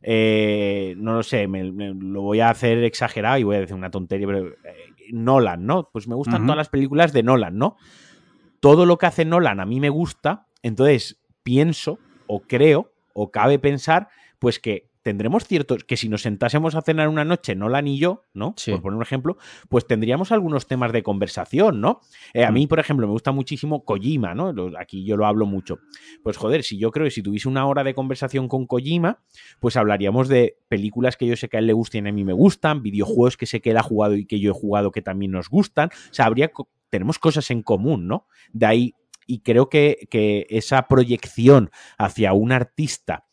eh, no lo sé, me, lo voy a hacer exagerado y voy a decir una tontería, pero eh, Nolan, ¿no? Pues me gustan todas las películas de Nolan, ¿no? Todo lo que hace Nolan a mí me gusta, entonces pienso o creo o cabe pensar pues que tendremos ciertos, que si nos sentásemos a cenar una noche, Nolan y yo, ¿no? Por poner un ejemplo, pues tendríamos algunos temas de conversación, ¿no? Eh, a mí, mm. por ejemplo, me gusta muchísimo Kojima, ¿no? Aquí yo lo hablo mucho. Pues joder, si yo creo que si tuviese una hora de conversación con Kojima, pues hablaríamos de películas que yo sé que a él le gustan y a mí me gustan, videojuegos que sé que él ha jugado y que yo he jugado que también nos gustan. O sea, habría, tenemos cosas en común, ¿no? De ahí, y creo que, que esa proyección hacia un artista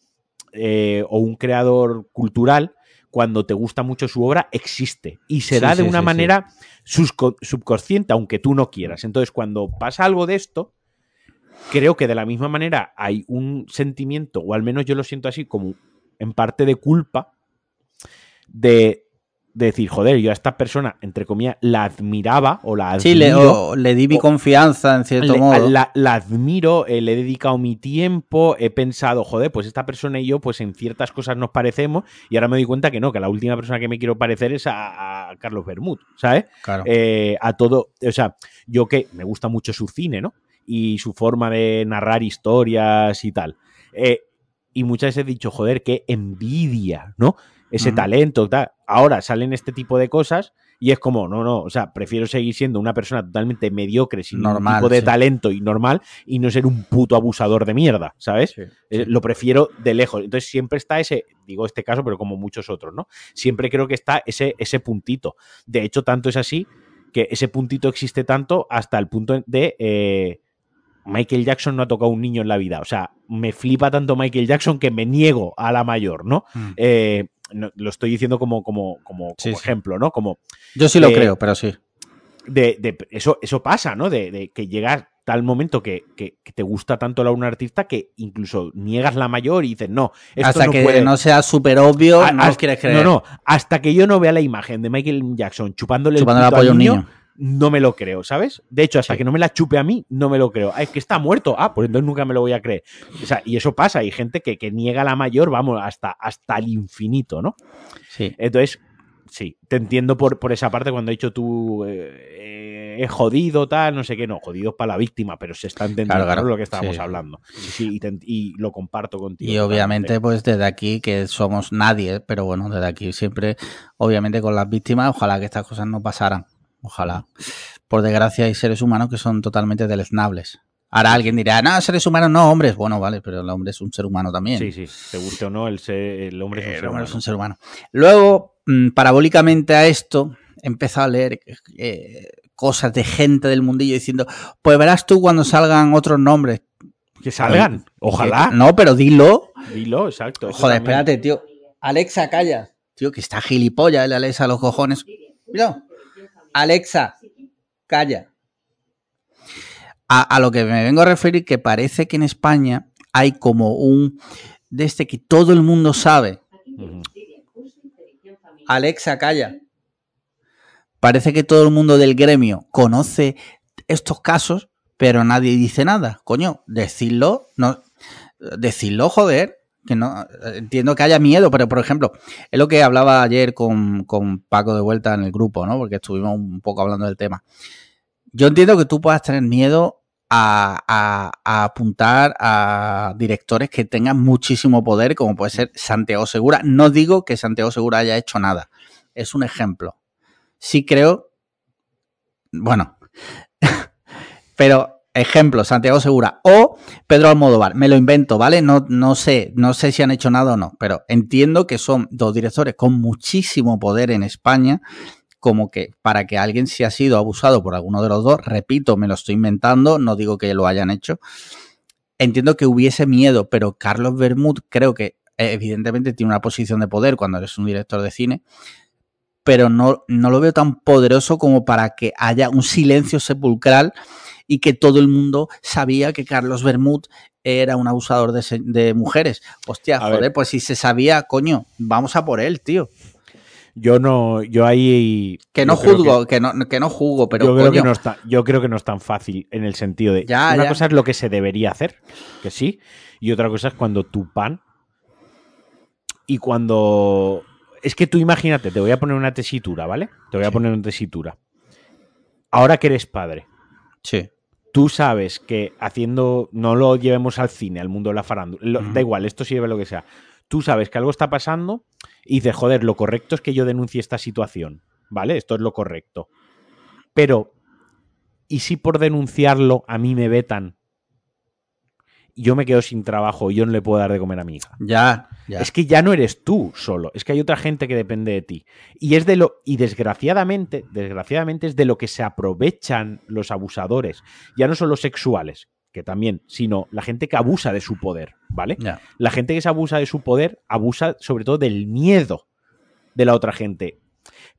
eh, o un creador cultural, cuando te gusta mucho su obra, existe y se da de una manera subconsciente, aunque tú no quieras. Entonces, cuando pasa algo de esto, creo que de la misma manera hay un sentimiento, o al menos yo lo siento así, como en parte de culpa, de de decir, joder, yo a esta persona, entre comillas, la admiraba o la admiro. Sí, le, le di mi confianza en cierto modo. La, admiro, eh, le he dedicado mi tiempo, he pensado, joder, pues esta persona y yo, pues en ciertas cosas nos parecemos, y ahora me doy cuenta que no, que la última persona que me quiero parecer es a, Carlos Bermud, ¿sabes? Claro. Eh, a todo, o sea, yo que me gusta mucho su cine, ¿no? Y su forma de narrar historias y tal. Eh, y muchas veces he dicho, joder, qué envidia, ¿no? Ese talento, tal. Ahora salen este tipo de cosas y es como, no, no, o sea, prefiero seguir siendo una persona totalmente mediocre, sin normal, tipo de talento y normal, y no ser un puto abusador de mierda, ¿sabes? Eh, lo prefiero de lejos. Entonces siempre está ese, digo este caso, pero como muchos otros, ¿no? Siempre creo que está ese, ese puntito. De hecho, tanto es así que ese puntito existe tanto hasta el punto de... Eh, Michael Jackson no ha tocado a un niño en la vida. O sea, me flipa tanto Michael Jackson que me niego a la mayor, ¿no? Mm. Eh, no, lo estoy diciendo como, como, como, como Sí, sí. ejemplo, ¿no? Como Yo sí lo Eh, creo, pero sí. de, de- eso, eso pasa, ¿no? De, de que llega tal momento que, que- que te gusta tanto la un artista que incluso niegas la mayor y dices, no, esto Hasta no que puede. no sea súper obvio, A- no quieres creer. No, no, hasta que yo no vea la imagen de Michael Jackson chupándole Chupándole el pito apoyo a un niño. No me lo creo, ¿sabes? De hecho, hasta Sí. que no me la chupe a mí, no me lo creo. Ah, es que está muerto. Ah, pues entonces nunca me lo voy a creer. O sea, y eso pasa. Hay gente que, que niega la mayor, vamos, hasta, hasta el infinito, ¿no? Sí. Entonces, sí, te entiendo por, por esa parte cuando he dicho tú, eh, eh, jodido, tal, no sé qué, no, jodido para la víctima, pero se está entendiendo Claro, claro, ¿no? lo que estábamos sí. hablando. Sí, y, te- y lo comparto contigo. Y obviamente, pues desde aquí, que somos nadie, pero bueno, desde aquí siempre, obviamente con las víctimas, ojalá que estas cosas no pasaran. Ojalá. Por desgracia hay seres humanos que son totalmente deleznables. Ahora alguien dirá, no, seres humanos no, hombres. Bueno, vale, pero el hombre es un ser humano también. Sí, sí, te guste o no, el, se- el hombre es un El ser hombre es un ser humano. Luego, mm, parabólicamente a esto, he empezado a leer eh, cosas de gente del mundillo diciendo, pues verás tú cuando salgan otros nombres. Que salgan, ojalá. No, pero dilo. Dilo, exacto. Joder, también. espérate, tío. Alexa, calla. Tío, que está gilipollas el Alexa a los cojones. Mira. Alexa, calla. A, a lo que me vengo a referir, que parece que en España hay como un... De este que todo el mundo sabe. Alexa, calla. Parece que todo el mundo del gremio conoce estos casos, pero nadie dice nada. Coño, decirlo, no, decirlo, joder. Que no, entiendo que haya miedo, pero por ejemplo, es lo que hablaba ayer con, con Paco de vuelta en el grupo, ¿no? Porque estuvimos un poco hablando del tema. Yo entiendo que tú puedas tener miedo a, a- a apuntar a directores que tengan muchísimo poder, como puede ser Santiago Segura. No digo que Santiago Segura haya hecho nada. Es un ejemplo. Sí creo. Bueno. (laughs) pero ejemplo, Santiago Segura o Pedro Almodóvar. Me lo invento, ¿vale? No, no sé, no sé si han hecho nada o no, pero entiendo que son dos directores con muchísimo poder en España como que para que alguien se ha sido abusado por alguno de los dos, repito, me lo estoy inventando, no digo que lo hayan hecho, entiendo que hubiese miedo, pero Carlos Bermud creo que eh, evidentemente tiene una posición de poder cuando eres un director de cine, pero no, no lo veo tan poderoso como para que haya un silencio sepulcral y que todo el mundo sabía que Carlos Bermud era un abusador de, mujeres. Hostia, A joder, ver. pues si se sabía, coño, vamos a por él, tío. Yo no, yo ahí. Que no juzgo, que, no, que no juzgo, pero yo, creo coño, que no está, yo creo que no es tan fácil en el sentido de. Ya, una ya. cosa es lo que se debería hacer, que sí, y otra cosa es cuando tu pan. Y cuando. Es que tú imagínate, te voy a poner una tesitura, ¿vale? Te voy a Sí. poner una tesitura. Ahora que eres padre, sí. tú sabes que haciendo. No lo llevemos al cine, al mundo de la farándula. lo-. Da igual, esto sirve lo que sea. Tú sabes que algo está pasando y dices, joder, lo correcto es que yo denuncie esta situación, ¿vale? Esto es lo correcto. Pero, ¿y si por denunciarlo a mí me vetan? Yo me quedo sin trabajo y yo no le puedo dar de comer a mi hija. Ya, ya. Es que ya no eres tú solo, es que hay otra gente que depende de ti. Y es de lo y desgraciadamente, desgraciadamente es de lo que se aprovechan los abusadores, ya no solo sexuales, que también, sino la gente que abusa de su poder, ¿vale? ya. La gente que se abusa de su poder abusa sobre todo del miedo de la otra gente.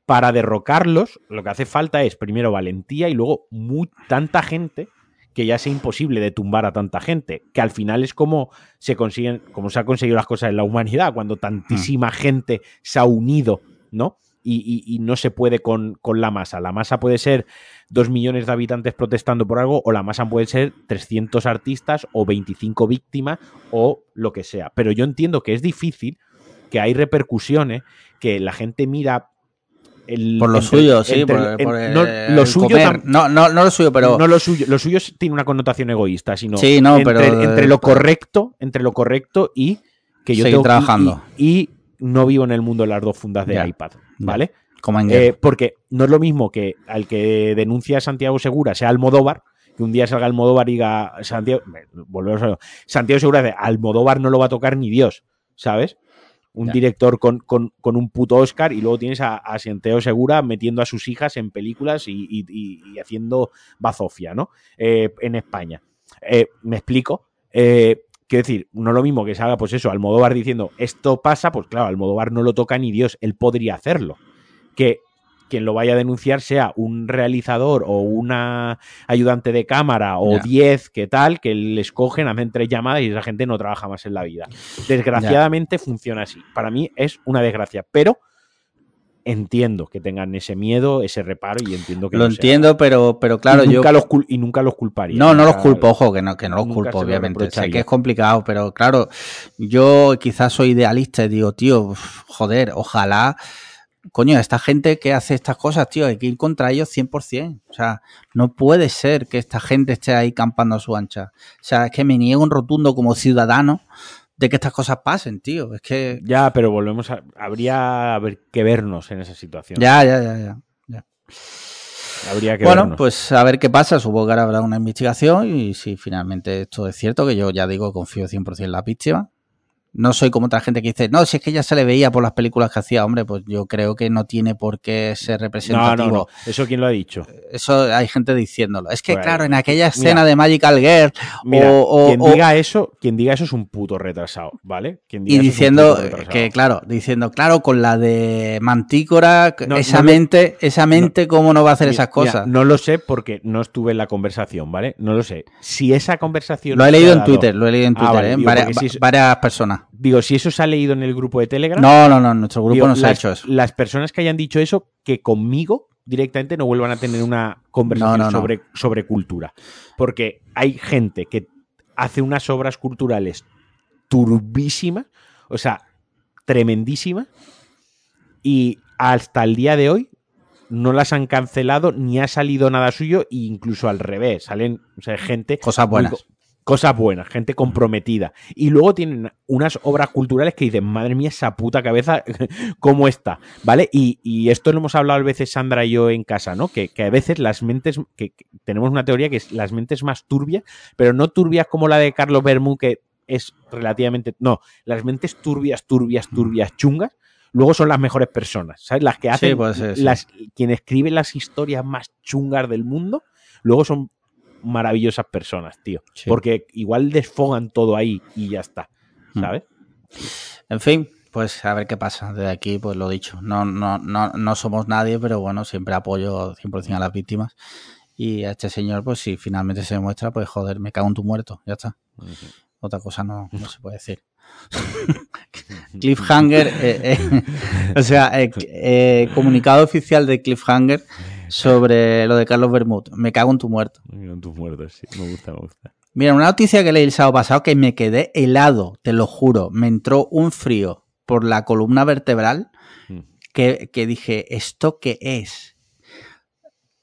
Para derrocarlos, lo que hace falta es primero valentía y luego muy, tanta gente que ya sea imposible de tumbar a tanta gente, que al final es como se consiguen, como se han conseguido las cosas en la humanidad, cuando tantísima gente se ha unido, ¿no? Y, y- y no se puede con, con la masa. La masa puede ser dos millones de habitantes protestando por algo, o la masa puede ser 300 artistas, o 25 víctimas, o lo que sea. Pero yo entiendo que es difícil, que hay repercusiones, que la gente mira. El, Por lo entre- suyo, sí, entre- por, por no, el lo suyo No, no, no lo suyo, pero no lo suyo, lo suyo tiene una connotación egoísta, sino Sí, no, entre, pero- entre lo correcto, entre lo correcto y que yo tengo trabajando. Y, y no vivo en el mundo de las dos fundas de iPad. ¿vale? como en Eh, porque no es lo mismo que al que denuncia a Santiago Segura sea Almodóvar, que un día salga Almodóvar y diga Santiago, volvemos a Santiago Segura de Almodóvar no lo va a tocar ni Dios, ¿sabes? Un Ya. director con, con- con un puto Oscar y luego tienes a, a Santiago Segura metiendo a sus hijas en películas y, y- y- haciendo bazofia, ¿no? Eh, en España. eh, me explico. Eh, quiero decir, no lo mismo que se haga, pues eso, Almodóvar diciendo esto pasa, pues claro, Almodóvar no lo toca ni Dios, él podría hacerlo. Que quien lo vaya a denunciar sea un realizador o una ayudante de cámara o 10, que tal, que les cogen, hacen tres llamadas y esa gente no trabaja más en la vida. Desgraciadamente funciona así. Para mí es una desgracia, pero entiendo que tengan ese miedo, ese reparo y entiendo que lo entiendo, pero pero claro, y nunca yo los y nunca los culparía. No, no los culpo, ojo, que no que no los culpo obviamente, sé que es complicado, pero claro, yo quizás soy idealista y digo, tío, joder, ojalá coño, esta gente que hace estas cosas, tío, hay que ir contra ellos 100%. O sea, no puede ser que esta gente esté ahí campando a su ancha. O sea, es que me niego un rotundo como ciudadano de que estas cosas pasen, tío. Es que. Ya, pero volvemos a. Habría que vernos en esa situación. Ya, ya, ya, ya. Habría que bueno, pues a ver qué pasa. Supongo que ahora habrá una investigación y si finalmente esto es cierto, que yo ya digo, confío 100% en la víctima, no soy como otra gente que dice, no, si es que ya se le veía por las películas que hacía, hombre, pues yo creo que no tiene por qué ser representativo. No, no, ¿Eso quién lo ha dicho? Eso hay gente diciéndolo. Es que, pues, claro, en aquella escena de Magical Girl. o, quien, diga eso, quien diga eso es un puto retrasado, ¿vale? y diciendo que, claro, diciendo, claro, con la de Mantícora, esa mente, esa mente, ¿cómo no va a hacer esas cosas? no lo sé porque no estuve en la conversación, ¿vale? No lo sé. Si esa conversación. Lo he leído en Twitter, lo he leído en ah, Twitter, ¿eh? varias personas. Digo, si eso se ha leído en el grupo de Telegram. No, no, no, nuestro grupo no se ha hecho eso. Las personas que hayan dicho eso, que conmigo directamente no vuelvan a tener una conversación sobre, sobre cultura. Porque hay gente que hace unas obras culturales turbísimas, o sea, tremendísimas, y hasta el día de hoy no las han cancelado ni ha salido nada suyo, e incluso al revés, salen o sea, gente... Cosas buenas cosas buenas, gente comprometida. Y luego tienen unas obras culturales que dicen, madre mía, esa puta cabeza, (laughs) ¿cómo está? ¿Vale? Y, esto lo hemos hablado a veces Sandra y yo en casa, ¿no? Que, a veces las mentes, que, tenemos una teoría que es las mentes más turbias, pero no turbias como la de Carlos Bermú, que es relativamente, no, las mentes turbias, turbias, turbias, chungas, luego son las mejores personas, ¿sabes? Las que hacen, las, quien escribe las historias más chungas del mundo, luego son maravillosas personas, tío. Porque igual desfogan todo ahí y ya está, hmm. ¿sabes? En fin, pues a ver qué pasa. Desde aquí, pues lo dicho. No, no, no, no somos nadie, pero bueno, siempre apoyo 100% a las víctimas. Y a este señor, pues si finalmente se demuestra, pues joder, me cago en tu muerto, ya está. Otra cosa no, no se puede decir. (laughs) Cliffhanger, eh, eh, (laughs) o sea, eh, comunicado oficial de Cliffhanger sobre lo de Carlos Bermud. Me cago en tu muerto. En tu muerto, sí. Me gusta, me gusta. Mira, una noticia que leí el sábado pasado que me quedé helado, te lo juro. Me entró un frío por la columna vertebral mm. que, que dije, ¿esto qué es?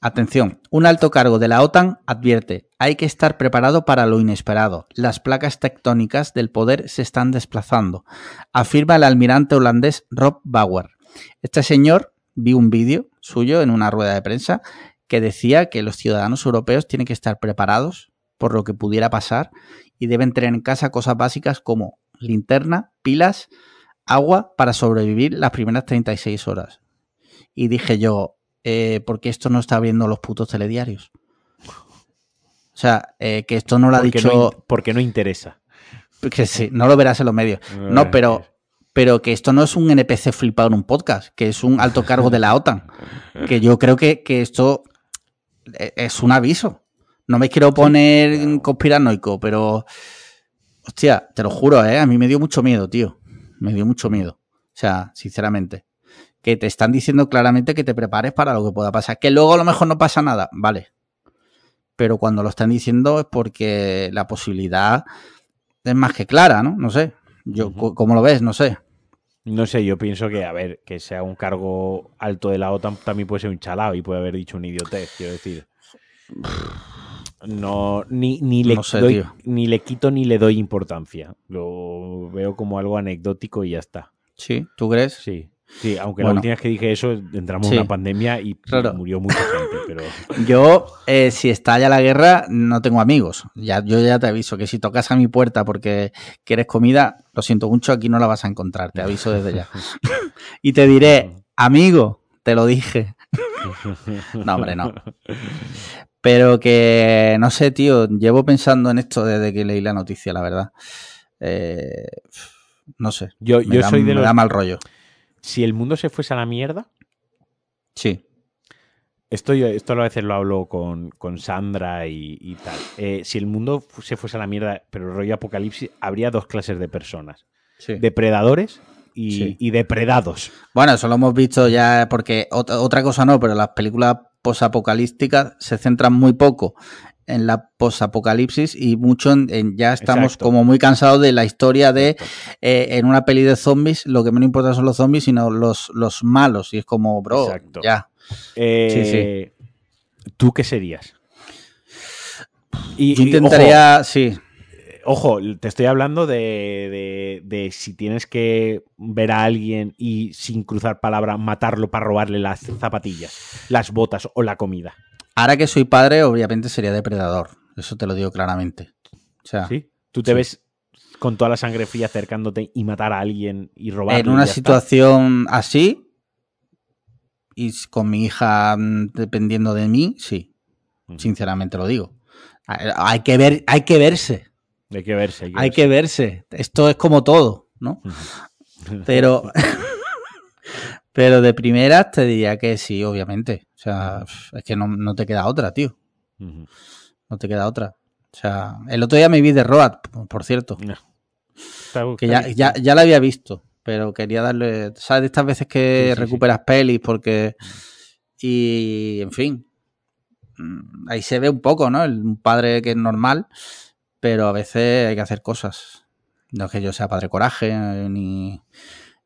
Atención, un alto cargo de la OTAN advierte, hay que estar preparado para lo inesperado. Las placas tectónicas del poder se están desplazando, afirma el almirante holandés Rob Bauer. Este señor vi un vídeo suyo en una rueda de prensa que decía que los ciudadanos europeos tienen que estar preparados por lo que pudiera pasar y deben tener en casa cosas básicas como linterna, pilas, agua para sobrevivir las primeras 36 horas. Y dije yo, eh, ¿por qué esto no está viendo los putos telediarios? O sea, eh, que esto no lo ha dicho... porque no interesa. Que sí, no lo verás en los medios. No, pero pero que esto no es un NPC flipado en un podcast, que es un alto cargo de la (laughs) OTAN. Que yo creo que, esto e, es un aviso. No me quiero poner conspiranoico, pero. Hostia, te lo juro, ¿eh? A mí me dio mucho miedo, tío. Me dio mucho miedo. O sea, sinceramente. Que te están diciendo claramente que te prepares para lo que pueda pasar. Que luego a lo mejor no pasa nada, vale. Pero cuando lo están diciendo es porque la posibilidad es más que clara, ¿no? No sé. Yo, ¿Cómo lo ves? No sé. No sé, yo pienso que, a ver, que sea un cargo alto de la OTAN también puede ser un chalado y puede haber dicho un idiotez, quiero decir. No, ni, ni, le ni le quito ni le doy importancia. Lo veo como algo anecdótico y ya está. ¿Sí? ¿Tú crees? Sí. Sí, aunque la última vez que dije eso entramos en una pandemia y murió mucha gente. Pero... (laughs) Yo, eh, si estalla la guerra, no tengo amigos. Ya, yo ya te aviso que si tocas a mi puerta porque quieres comida, lo siento mucho, aquí no la vas a encontrar, te aviso desde ya. (laughs) y te diré, (laughs) amigo, te lo dije. no, hombre, no. Pero que, no sé, tío, llevo pensando en esto desde que leí la noticia, la verdad. Eh, no sé. Yo, yo da- soy de me los. da mal rollo. Si el mundo se fuese a la mierda, Sí. Esto, yo- esto a veces lo hablo con, con Sandra y, y tal. Eh, si el mundo se fuese a la mierda, pero rollo apocalipsis, habría dos clases de personas: sí. depredadores y, Sí. y depredados. Bueno, eso lo hemos visto ya porque ot- otra cosa no, pero las películas posapocalípticas se centran muy poco en la posapocalipsis y mucho en, en- ya estamos Exacto. como muy cansados de la historia de eh, en una peli de zombies lo que menos importa son los zombies sino los, los malos y es como bro Exacto. ya Eh, ¿Tú qué serías? Y, yo y, intentaría sí ojo, ojo, te estoy hablando de, de- de si tienes que ver a alguien y sin cruzar palabra matarlo para robarle las zapatillas, las botas o la comida. Ahora que soy padre obviamente sería depredador eso te lo digo claramente o sea ¿Sí? Tú te sí. ves con toda la sangre fría acercándote y matar a alguien y robarle. en una está. situación así y con mi hija mm, dependiendo de mí, sí, sinceramente lo digo. Hay que ver, hay que verse, Hay que verse. Hay que hay verse. que verse. Esto es como todo, ¿no? Pero, (laughs) (laughs) pero de primeras te diría que sí, obviamente. O sea, es que no, no te queda otra, tío. No te queda otra. O sea, el otro día me vi de Road, por- cierto. No. Que ya, ya, ya la había visto, pero quería darle. ¿Sabes? De estas veces que Sí, sí, sí. recuperas pelis porque. Y. En fin. mm, Ahí se ve un poco, ¿no? El, un padre que es normal, pero a veces hay que hacer cosas. No es que yo sea padre coraje, eh, ni.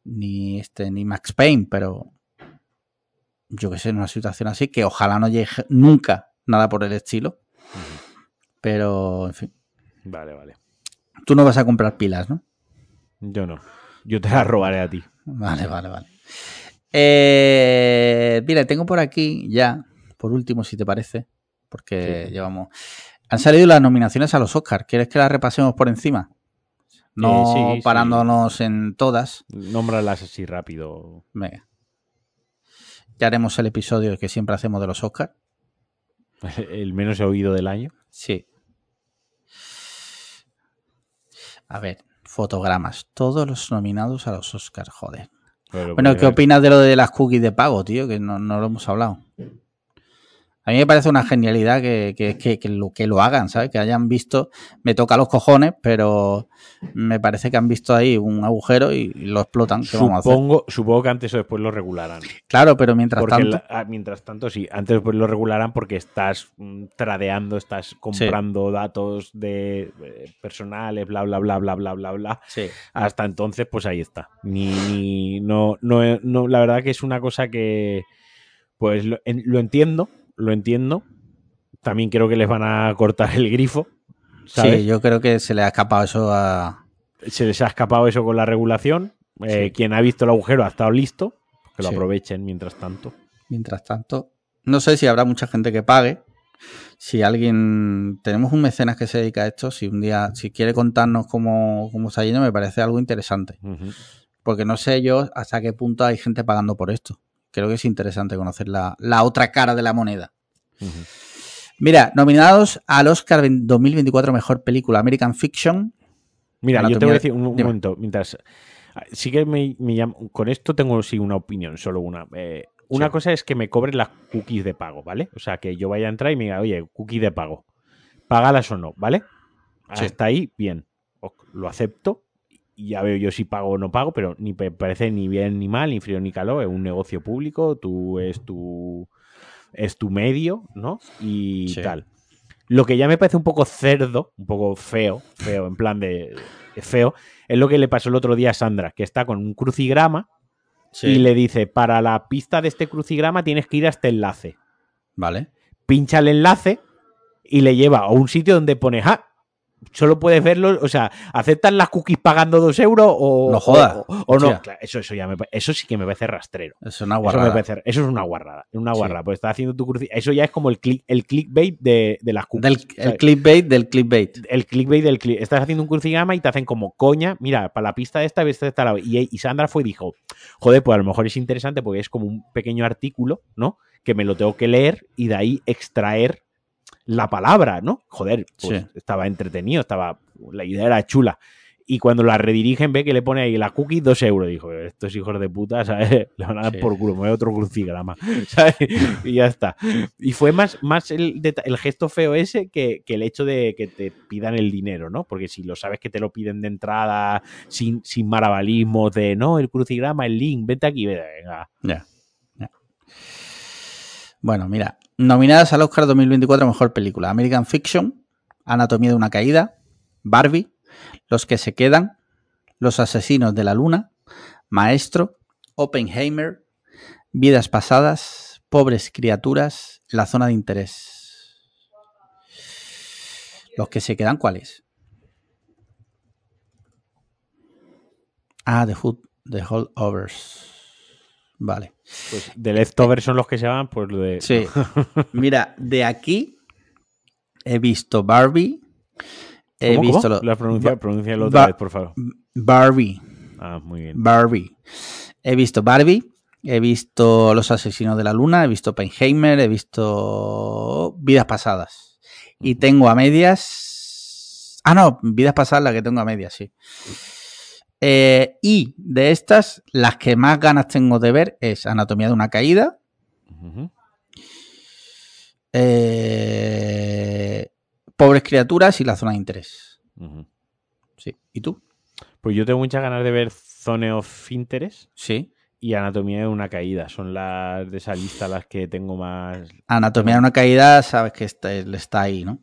Ni este, ni Max Payne, pero. Yo que sé, en una situación así, que ojalá no llegue nunca nada por el estilo. Pero, en fin. Vale, vale. Tú no vas a comprar pilas, ¿no? Yo no. Yo te la robaré a ti. Vale, vale, vale. Eh, mira, tengo por aquí ya, por último, si te parece, porque Sí. llevamos. Han salido las nominaciones a los Oscars. ¿Quieres que las repasemos por encima? No Eh, sí, sí. parándonos en todas. Nómbralas así rápido. Venga. Ya haremos el episodio que siempre hacemos de los Oscars. (laughs) El menos oído del año. Sí. A ver, fotogramas. Todos los nominados a los Oscars, joder. Pero Bueno, ¿qué opinas de lo de las cookies de pago, tío? Que no, no lo hemos hablado. A mí me parece una genialidad que, que, que- que lo, que lo hagan, ¿sabes? Que hayan visto, me toca los cojones, pero me parece que han visto ahí un agujero y, lo explotan. ¿Qué vamos a hacer? Supongo, supongo que antes o después lo regularán. Claro, pero mientras Porque tanto, la- ah, mientras tanto, sí, antes o después lo regularán porque estás mm, tradeando, estás comprando datos de eh, personales, bla, bla, bla, bla, bla, bla, bla. sí. Hasta entonces, pues ahí está. Ni, ni- no, no, no, la verdad que es una cosa que, pues lo, en- lo entiendo, lo entiendo. También creo que les van a cortar el grifo, ¿sabes? Sí, yo creo que se le ha escapado eso a. Se les ha escapado eso con la regulación. Eh, Sí. Quien ha visto el agujero ha estado listo. Que lo Sí. aprovechen mientras tanto. Mientras tanto, no sé si habrá mucha gente que pague. Si alguien. Tenemos un mecenas que se dedica a esto. Si un día. Si quiere contarnos cómo, cómo está yendo, me parece algo interesante. Porque no sé yo hasta qué punto hay gente pagando por esto. Creo que es interesante conocer la, la otra cara de la moneda. Ujú. Mira, nominados al Oscar 2024 Mejor Película American Fiction. Mira, yo te voy a decir un, momento. Mientras. Sí que me, me llama- Con esto tengo sí una opinión, solo una. Eh, una Sí. cosa es que me cobren las cookies de pago, ¿vale? O sea, que yo vaya a entrar y me diga, oye, cookie de pago. Págalas o no, ¿vale? Sí. Hasta ahí, bien. Lo acepto. Y ya veo yo si pago o no pago, pero ni me parece ni bien ni mal, ni frío ni calor. Es un negocio público, tú es tu. Es tu medio, ¿no? Y Sí. tal. Lo que ya me parece un poco cerdo, un poco feo, feo, en plan de, de feo, es lo que le pasó el otro día a Sandra, que está con un crucigrama y le dice, para la pista de este crucigrama tienes que ir a este enlace. Vale. Pincha el enlace y le lleva a un sitio donde pone, ah, solo puedes verlo, o sea, ¿aceptan las cookies pagando dos euros o, No jodas. o, o- o no? Claro, eso, eso, ya me, eso sí que me parece rastrero. Es una Eso, me guarrada. parece- eso es una guarrada, una Sí. guarrada, pues está haciendo tu cruci- Eso ya es como el, click, el clickbait de, de las cookies. Del, O sea, el clickbait del clickbait. el clickbait del. Estás haciendo un crucigrama y te hacen como coña. Mira, para la pista de esta, esta esta lado. Y, y Sandra fue y dijo: Joder, pues a lo mejor es interesante porque es como un pequeño artículo, ¿no? Que me lo tengo que leer y de ahí extraer la palabra, ¿no? Joder, pues Sí. estaba entretenido, estaba. La idea era chula. Y cuando la redirigen, ve que le pone ahí la cookie 2 euros. Dijo, estos hijos de puta, ¿sabes? (laughs) Le van a dar Sí. por culo, me voy a otro crucigrama. (laughs) ¿sabes? Y ya está. Y fue más, más el, gesto feo ese que, que el hecho de que te pidan el dinero, ¿no? Porque si lo sabes que te lo piden de entrada, sin, sin maravalismos de, no, el crucigrama, el link, vete aquí, vete, venga. Ya. Bueno, mira. Nominadas al Oscar 2024 Mejor Película. American Fiction, Anatomía de una Caída, Barbie, Los que se quedan, Los Asesinos de la Luna, Maestro, Oppenheimer, Vidas Pasadas, Pobres Criaturas, La Zona de Interés. Los que se quedan, ¿cuáles? Ah, The, Hood, The Holdovers. Vale. Pues de leftovers son los que se van, pues de. Sí. (laughs) Mira, de aquí he visto Barbie. He ¿Cómo, visto cómo? lo- Lo has pronunciado, Ba- pronúncialo otra Ba- vez, por favor. Barbie. Ah, muy bien. Barbie. He visto Barbie. He visto Los Asesinos de la Luna. He visto Penheimer. He visto Vidas Pasadas. Y tengo a medias. Ah, no, Vidas Pasadas la que tengo a medias, sí. Eh, y de estas, las que más ganas tengo de ver es Anatomía de una Caída. Eh, Pobres criaturas y la zona de interés. Sí. ¿Y tú? Pues yo tengo muchas ganas de ver Zone of Interest Sí. y Anatomía de una caída. Son las de esa lista las que tengo más. Anatomía de una caída, sabes que está, está ahí, ¿no?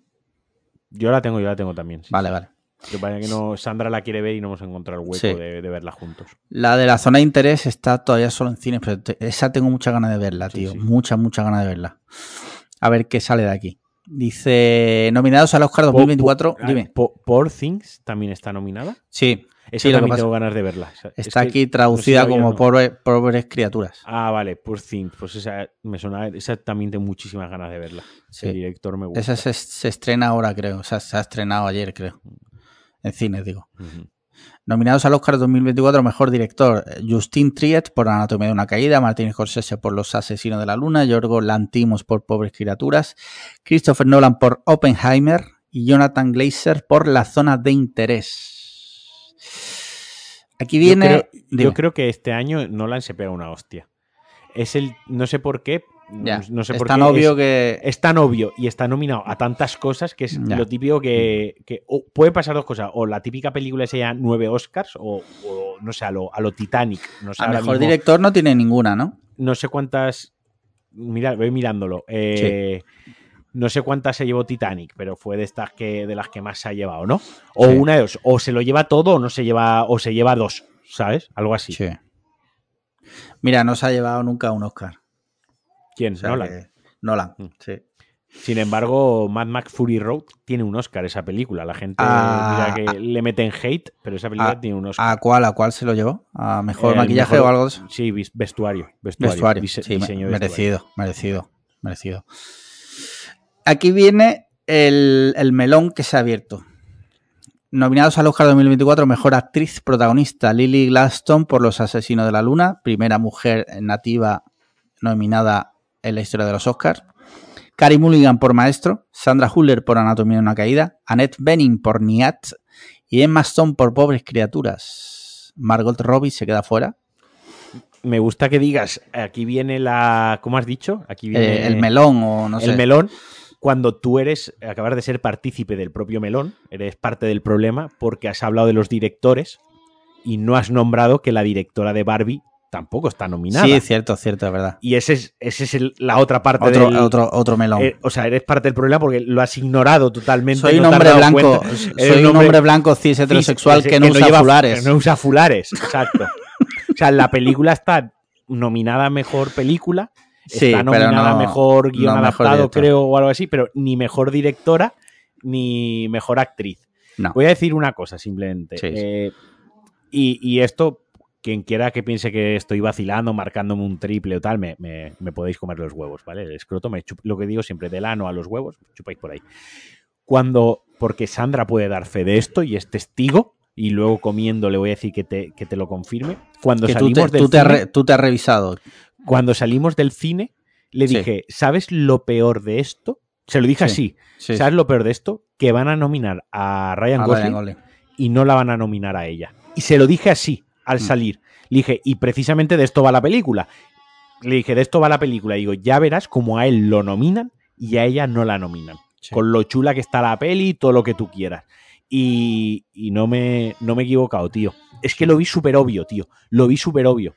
Yo la tengo, yo la tengo también. sí. Vale, vale. Que es que no, Sandra la quiere ver y no hemos encontrado el hueco Sí. de, de verla juntos. La de la zona de interés está todavía solo en cines, pero te- esa tengo muchas ganas de verla, Sí, tío. sí. Muchas, muchas ganas de verla. A ver qué sale de aquí. Dice, nominados al Oscar Po- 2024. po- Dime. Po- Poor Things también está nominada. Sí, Esa Sí, también tengo ganas de verla. O sea, es está aquí traducida como no. pobre- pobres criaturas. Ah, vale, Poor Things. Pues esa me suena. Esa también tengo muchísimas ganas de verla. Sí. El director me gusta. Esa se, se estrena ahora, creo. O sea, se ha estrenado ayer, creo. En cines, digo. Ujú. Nominados al Oscar 2024 Mejor Director, Justin Triet por Anatomía de una Caída, Martin Scorsese por Los Asesinos de la Luna, Yorgo Lantimos por Pobres Criaturas, Christopher Nolan por Oppenheimer y Jonathan Glazer por La Zona de Interés. Aquí Yo viene... creo, yo creo que este año Nolan se pega una hostia. Es el. No sé por qué. No sé es por tan qué. obvio es, que... es tan obvio y está nominado a tantas cosas que es lo típico que, que- puede pasar dos cosas. O la típica película se llama nueve Oscars, o, o, no sé, a lo, a lo Titanic. No sé, A Mejor mismo- Director no tiene ninguna, ¿no? no sé cuántas. Mira, voy mirándolo. Eh, No sé cuántas se llevó Titanic, pero fue de estas que de las que más se ha llevado, ¿no? O Sí. una de dos. O se lo lleva todo o no se lleva, o se lleva dos, ¿sabes? Algo así. Sí. Mira, no se ha llevado nunca un Oscar. ¿Quién? O sea Nolan. que- Nolan, Mm. sí. Sin embargo, Mad Max Fury Road tiene un Oscar esa película. La gente Ah, mira que le meten hate, pero esa película ah, tiene un Oscar. ¿A cuál, a cuál se lo llevó? ¿A mejor El maquillaje mejor- o algo? Sí, vestuario. Vestuario. Vestuario. dise- sí, me- diseño vestuario. merecido, merecido, merecido. Aquí viene el, el melón que se ha abierto. Nominados al Oscar 2024, Mejor Actriz Protagonista, Lily Gladstone por Los Asesinos de la Luna, primera mujer nativa nominada en la historia de los Oscars. Carey Mulligan por Maestro, Sandra Huller por Anatomía de una Caída, Annette Bening por Niat y Emma Stone por Pobres Criaturas. Margot Robbie se queda fuera. Me gusta que digas, aquí viene la. ¿Cómo has dicho? Aquí viene Eh, el melón o no sé. el melón. Cuando tú eres, acabas de ser partícipe del propio melón, eres parte del problema porque has hablado de los directores y no has nombrado que la directora de Barbie tampoco está nominada. Sí, cierto, cierto, es verdad. y ese es, ese es el- la otra parte Otro, del. otro, otro melón. eh, o sea, eres parte del problema porque lo has ignorado totalmente. soy un hombre blanco, soy un hombre blanco cis cis- heterosexual que no usa lleva- fulares. que no usa fulares, exacto. o sea, la película está nominada a mejor película, Sí, está nominada a no- mejor guion mejor adaptado, creo, o algo así, pero ni mejor directora ni mejor actriz. No. Voy a decir una cosa simplemente. Sí, sí. Eh, y, y esto, quien quiera que piense que estoy vacilando, marcándome un triple o tal, me, me- me podéis comer los huevos, ¿vale? El escroto, me chup- lo que digo siempre, del ano a los huevos, chupáis por ahí. Cuando, porque Sandra puede dar fe de esto y es testigo, y luego comiendo le voy a decir que te, que te lo confirme. Cuando que tú salimos te, del tú te cine- re- tú te has revisado. cuando salimos del cine, le Sí. dije, ¿sabes lo peor de esto? Se lo dije Sí, así. Sí, ¿Sabes lo peor de esto? Que van a nominar a Ryan a Gosling Ryan Gosling. y no la van a nominar a ella. Y se lo dije así, al Mm. salir. Le dije, y precisamente de esto va la película. Le dije, de esto va la película. Y digo, ya verás como a él lo nominan y a ella no la nominan. Sí. Con lo chula que está la peli y todo lo que tú quieras. Y, y no, me, no me he equivocado, tío. Es que lo vi súper obvio, tío. Lo vi súper obvio.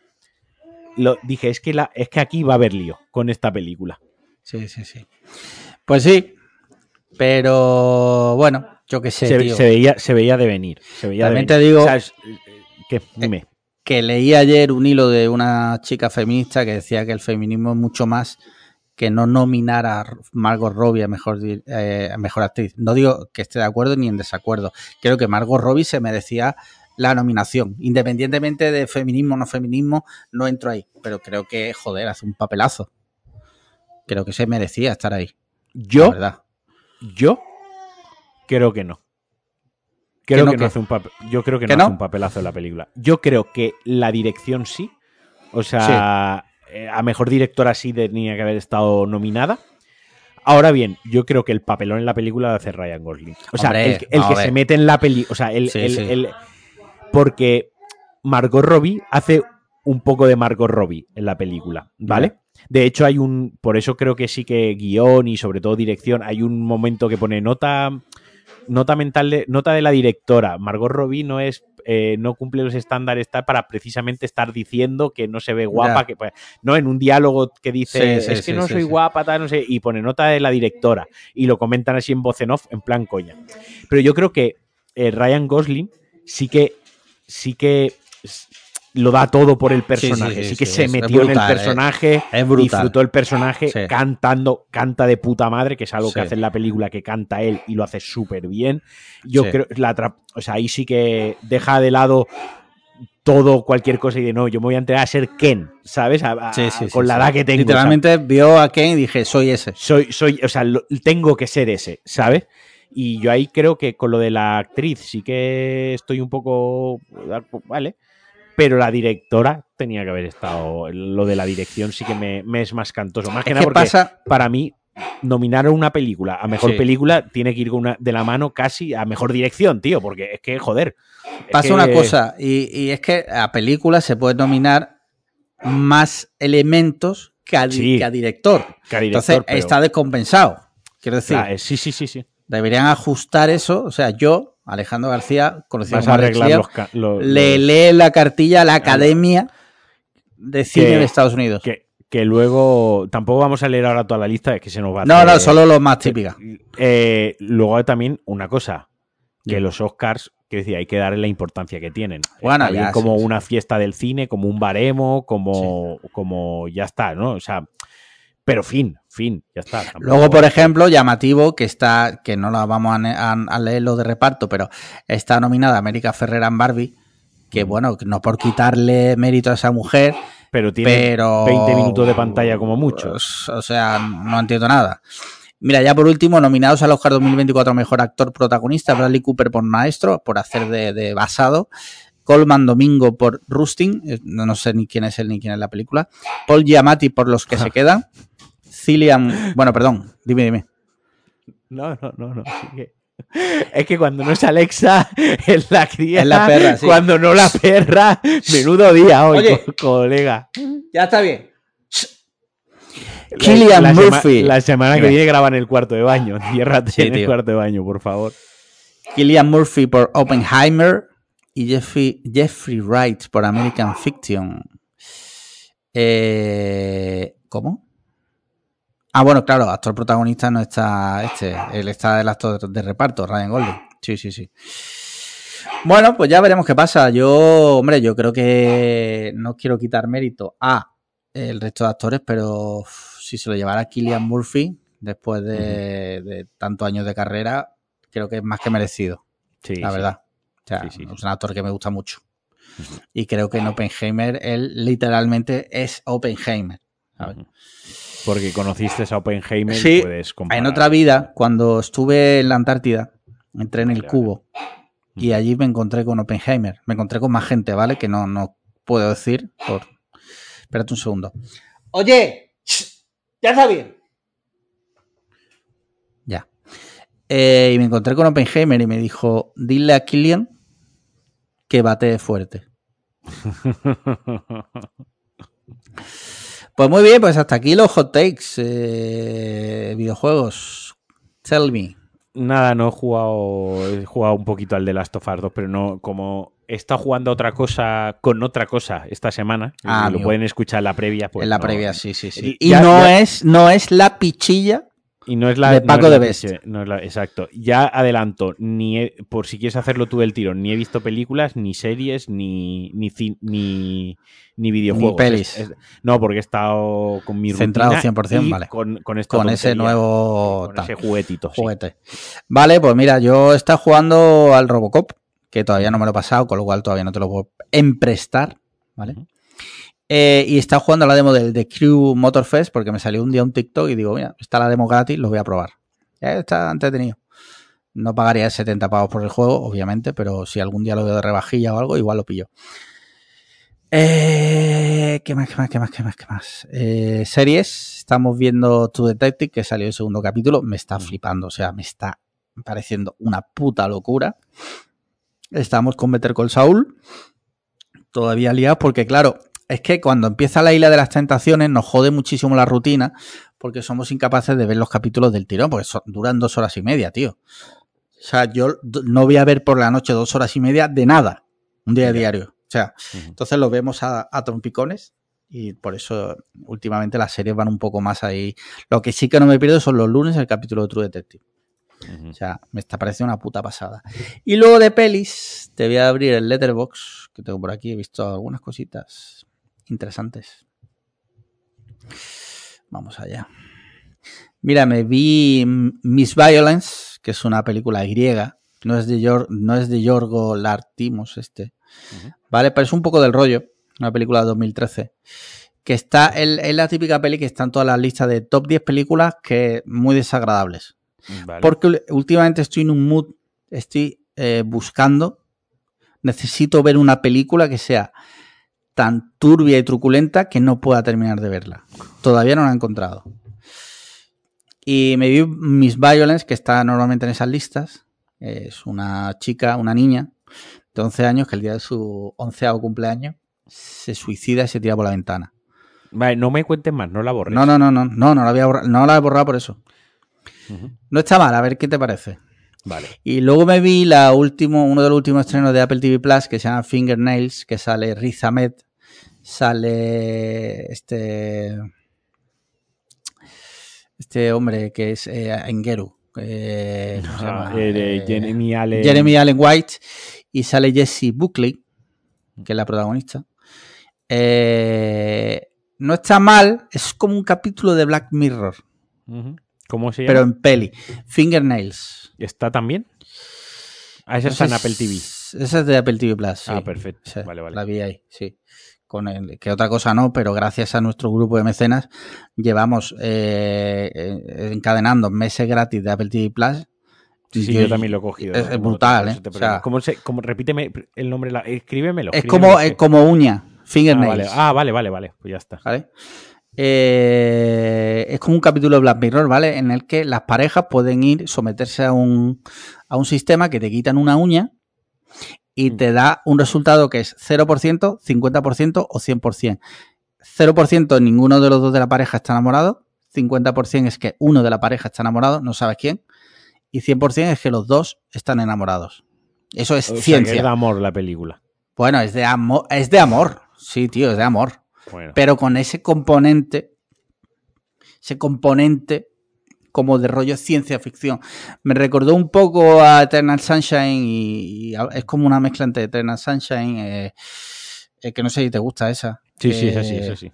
Lo, dije, es que, la, es que aquí va a haber lío con esta película. Sí, sí, sí. Pues sí, pero bueno, yo qué sé, Se, tío. se veía, se veía de venir. Se veía de También venir. te digo- O sea, es- ¿Qué? Dime. que leí ayer un hilo de una chica feminista que decía que el feminismo es mucho más que no nominar a Margot Robbie a mejor, eh, a mejor actriz. No digo que esté de acuerdo ni en desacuerdo. Creo que Margot Robbie se merecía la nominación. Independientemente de feminismo o no feminismo, no entro ahí. Pero creo que, joder, hace un papelazo. Creo que se merecía estar ahí. Yo, verdad. yo creo que no. Creo no que no hace un papel, yo creo que no, ¿Que no? hace un papelazo en la película. Yo creo que la dirección sí. O sea, eh, a mejor directora sí tenía que haber estado nominada. Ahora bien, yo creo que el papelón en la película lo hace Ryan Gosling. O sea, Hombre, el, que- el se mete en la peli. O sea, el, Sí, el- sí. el- porque Margot Robbie hace un poco de Margot Robbie en la película, ¿vale? De hecho, hay un. Por eso creo que sí que guion y sobre todo dirección. Hay un momento que pone nota. Nota mental de, nota de la directora. Margot Robbie no es. eh, no cumple los estándares tal para precisamente estar diciendo que no se ve guapa, Ya. que pues, no en un diálogo que dice Sí, sí, es que sí, no soy guapa, tal, no sé, y pone nota de la directora y lo comentan así en voz en off, en plan coña. Pero yo creo que eh, Ryan Gosling sí que sí que lo da todo por el personaje, sí, sí, que sí, se metió en el eh. personaje, Es brutal. disfrutó el personaje cantando, canta de puta madre, que es algo que hace en la película que canta él y lo hace súper bien. Yo creo la o sea, ahí sí que deja de lado todo, cualquier cosa y de no, yo me voy a entregar a ser Ken, ¿sabes? A- a- Sí, sí, con la sí. edad que tengo. Literalmente vio a Ken y dije, soy ese. soy, soy, o sea, lo- tengo que ser ese, ¿sabes? Y yo ahí creo que con lo de la actriz sí que estoy un poco. Vale. Pero la directora tenía que haber estado. Lo de la dirección sí que me, me es más cantoso. Más que nada que porque pasa, para mí, nominar a una película a mejor Sí. película tiene que ir con una, de la mano casi a mejor dirección, tío. Porque es que, joder. pasa que- una cosa, y, y es que a películas se puede nominar más elementos que a, di- Sí. que a director. que a director, Entonces pero- está descompensado. Quiero decir, Claro, eh, sí, sí, sí, sí. deberían ajustar eso. O sea, yo, Alejandro García, conocido como a Alex los, los- le lee la cartilla a la Academia de Cine Que- de Estados Unidos. que, que luego tampoco vamos a leer ahora toda la lista, es que se nos va a no, hacer- no, solo los más típicas. Eh, luego hay también una cosa, que los Oscars, que decía, hay que darle la importancia que tienen. Bueno, ya, como sí, sí. una fiesta del cine, como un baremo, como, como ya está, ¿no? O sea, pero fin, fin, ya está. Tampoco- Luego, por ejemplo, llamativo, que está, que no la vamos a, a, a leer lo de reparto, pero está nominada América Ferrera en Barbie, que Mm. bueno, no por quitarle mérito a esa mujer, pero tiene pero... 20 minutos de pantalla como mucho. Pues, O sea, no entiendo nada. Mira, ya por último, nominados al Oscar 2024 Mejor Actor Protagonista, Bradley Cooper por Maestro, por hacer de, de basado. Colman Domingo por Rustin, eh, no, no sé ni quién es él ni quién es la película. Paul Giamatti por Los que se (laughs) quedan. Cillian, bueno, perdón, dime, dime. No, no, no, no. sigue. Es que cuando no es Alexa, (laughs) es la cría. Es la perra, sí. Cuando no la perra, (laughs) menudo día hoy, Oye. co- colega. Ya está bien. La sema- Murphy. la semana que viene graban el cuarto de baño. Ciérrate Sí, en el cuarto de baño, por favor. Killian Murphy por Oppenheimer y Jeffrey, Jeffrey Wright por American Fiction. Eh, ¿Cómo? Ah, bueno, claro, actor protagonista no está este, él está el actor de reparto, Ryan Gosling. Sí, sí, sí. Bueno, pues ya veremos qué pasa. Yo, hombre, yo creo que no quiero quitar mérito a el resto de actores, pero si se lo llevara Killian Murphy después de, de tantos años de carrera, creo que es más que merecido Sí, la sí. verdad. O sea, Sí, es un actor que me gusta mucho. Y creo que en Oppenheimer él literalmente es Oppenheimer. Porque conociste a Oppenheimer Sí, y puedes comparar. En otra vida, cuando estuve en la Antártida, entré en el cubo y allí me encontré con Oppenheimer. Me encontré con más gente, ¿vale? Que no, no puedo decir por... Espérate un segundo. Oye, ya está bien. Eh, y me encontré con Oppenheimer y me dijo, dile a Killian que bate fuerte. (laughs) Pues muy bien, pues hasta aquí los hot takes. Eh, videojuegos. Tell me. Nada, no he jugado. He jugado un poquito al de Last of Us 2, pero no. Como he estado jugando otra cosa con otra cosa esta semana, Ah, lo pueden escuchar en la previa. Pues en la no- previa, sí, sí, sí. Y Y ya- no, ya- Es, no es la pichilla. Y no es la de Paco de Best. no es la- exacto. Ya adelanto, ni he- por si quieres hacerlo tú del tirón, ni he visto películas, ni series, ni ni ni, ni videojuegos. Ni pelis. Es- es- no, porque he estado con mi Centrado rutina 100%, y vale. Con, con, esta Con ese nuevo con tal, ese juguetito. sí. juguete. Vale, pues mira, yo he estado jugando al Robocop, que todavía no me lo he pasado, con lo cual todavía no te lo puedo emprestar, ¿vale? Eh, y he estado jugando a la demo del The Crew Motorfest porque me salió un día un TikTok y digo, mira, está la demo gratis, lo voy a probar. Eh, está entretenido. No pagaría 70 pavos por el juego, obviamente, pero si algún día lo veo de rebajilla o algo, igual lo pillo. Eh, ¿Qué más, qué más, qué más, qué más, qué más? Eh, series, estamos viendo True Detective, que salió el segundo capítulo, me está flipando, o sea, me está pareciendo una puta locura. Estamos con Better Call Saul, todavía liados, porque claro, es que cuando empieza la isla de las tentaciones nos jode muchísimo la rutina, porque somos incapaces de ver los capítulos del tirón, porque son- duran dos horas y media, tío. O sea, yo no voy a ver por la noche dos horas y media de nada, un día diario. O sea, entonces lo vemos a, a trompicones y por eso últimamente las series van un poco más ahí. Lo que sí que no me pierdo son los lunes el capítulo de True Detective. O sea, me está pareciendo una puta pasada. Y luego de pelis, te voy a abrir el letterbox que tengo por aquí. He visto algunas cositas interesantes. Vamos allá. Mira, me vi Miss Violence, que es una película griega. No es de, Yor- no es de Yorgo Lartimos este. ¿Vale? Pero es un poco del rollo. Una película de 2013. Que está, es la típica peli que está en todas las listas de top 10 películas que muy desagradables. Vale. Porque últimamente estoy en un mood, estoy eh, buscando, necesito ver una película que sea tan turbia y truculenta que no pueda terminar de verla. Todavía no la he encontrado. Y me vi Miss Violence, que está normalmente en esas listas. Es una chica, una niña de 11 años que el día de su onceavo cumpleaños se suicida y se tira por la ventana. Vale, no me cuentes más, no la borres. No, no, no, no, no, no la, había borra- no la he borrado por eso. No está mal, a ver qué te parece. Vale. Y luego me vi la último, uno de los últimos estrenos de Apple TV Plus que se llama Fingernails, que sale Riz Ahmed, sale este este hombre que es eh, Engeru, eh, ¿cómo se Ah, eh, Eh, Jeremy Allen. Jeremy Allen White y sale Jessie Buckley, que es la protagonista. Eh, no está mal, es como un capítulo de Black Mirror. ¿Cómo se llama? pero en peli. Fingernails. ¿Está también? Ah, esa está en Apple TV. Esa es de Apple TV Plus. sí. Ah, perfecto. Sí, Vale, vale. La vi ahí, sí. Con el, que otra cosa no, pero gracias a nuestro grupo de mecenas llevamos eh, eh, encadenando meses gratis de Apple TV Plus. Sí, sí, Yo- yo, también lo he cogido. es- brutal, ¿eh? eso te O sea- pregunto. ¿Cómo se, cómo- repíteme el nombre, la- escríbemelo. Es como, es como uña, ah, fingernails. vale. ah, vale, vale, vale. Pues ya está. ¿vale? Eh, es como un capítulo de Black Mirror, ¿vale? En el que las parejas pueden ir, someterse a un, a un sistema que te quitan una uña y Mm. te da un resultado que es 0%, 50% o 100%. 0% ninguno de los dos de la pareja está enamorado, 50% es que uno de la pareja está enamorado, no sabes quién, y 100% es que los dos están enamorados. Eso es O sea, que ciencia. es de amor la película. Bueno, es de amor, es de amor. Sí, tío, es de amor Bueno. pero con ese componente, ese componente como de rollo ciencia ficción. Me recordó un poco a Eternal Sunshine y, es como una mezcla entre Eternal Sunshine, eh, eh, que no sé si te gusta esa. sí, sí, es eh, así, es así.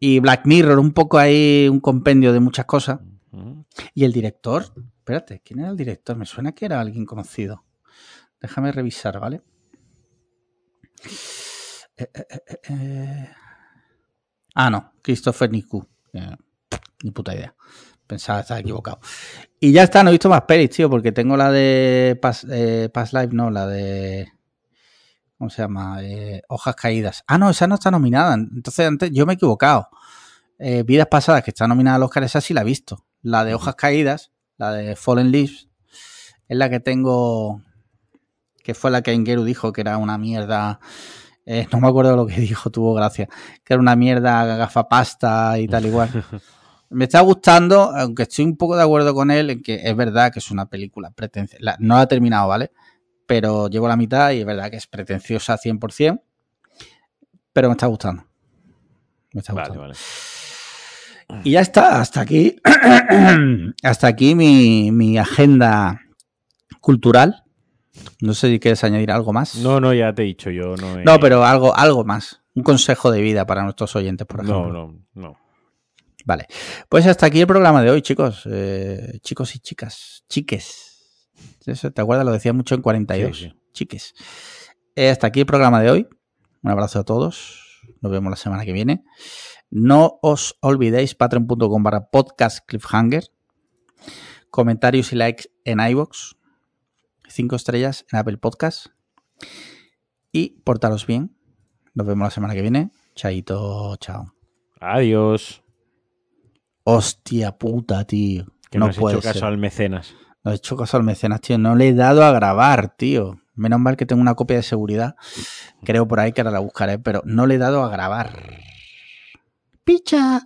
Y Black Mirror, un poco ahí un compendio de muchas cosas. Y el director, espérate, ¿quién era el director? Me suena que era alguien conocido. Déjame revisar, ¿vale? Eh, eh, eh, eh. Ah, no, Christopher Niku. Eh, ni puta idea. Pensaba estaba equivocado. Y ya está, no he visto más pelis, tío, porque tengo la de Past, eh, Past Life, no, la de. ¿Cómo se llama? Eh, Hojas Caídas. Ah, no, esa no está nominada. Entonces, antes yo me he equivocado. Eh, Vidas Pasadas, que está nominada al Oscar, esa sí la he visto. La de Hojas Caídas la de Fallen Leaves, es la que tengo, que fue la que Ingeru dijo que era una mierda. eh, no me acuerdo lo que (laughs) dijo, tuvo gracia. Que era una mierda gafapasta y tal igual. (laughs) Me está gustando, aunque estoy un poco de acuerdo con él en que es verdad que es una película pretenciosa. No la he terminado, ¿vale? Pero llevo la mitad y es verdad que es pretenciosa 100%. Pero me está gustando. Me está Vale, gustando. vale. Y ya está, hasta aquí. (clears throat) hasta aquí mi, mi agenda cultural. No sé si quieres añadir algo más. No, no, ya te he dicho, yo no he... No, pero algo, algo más. Un consejo de vida para nuestros oyentes, por ejemplo. No, no, no. Vale. Pues hasta aquí el programa de hoy, chicos. Eh, chicos y chicas. Chiques. Eso, ¿Te acuerdas? Lo decía mucho en 42. Sí, sí. Chiques. Eh, hasta aquí el programa de hoy. Un abrazo a todos. Nos vemos la semana que viene. No os olvidéis patreon.com barra podcast cliffhanger. Comentarios y likes en iVoox. Cinco estrellas en Apple Podcast. Y portaros bien. Nos vemos la semana que viene. Chaito, chao. Adiós. Hostia puta, tío. Que no, no has puede hecho caso ser. al mecenas. No he hecho caso al mecenas, tío. No le he dado a grabar, tío. Menos mal que tengo una copia de seguridad. Creo por ahí que ahora la buscaré, pero no le he dado a grabar. Picha.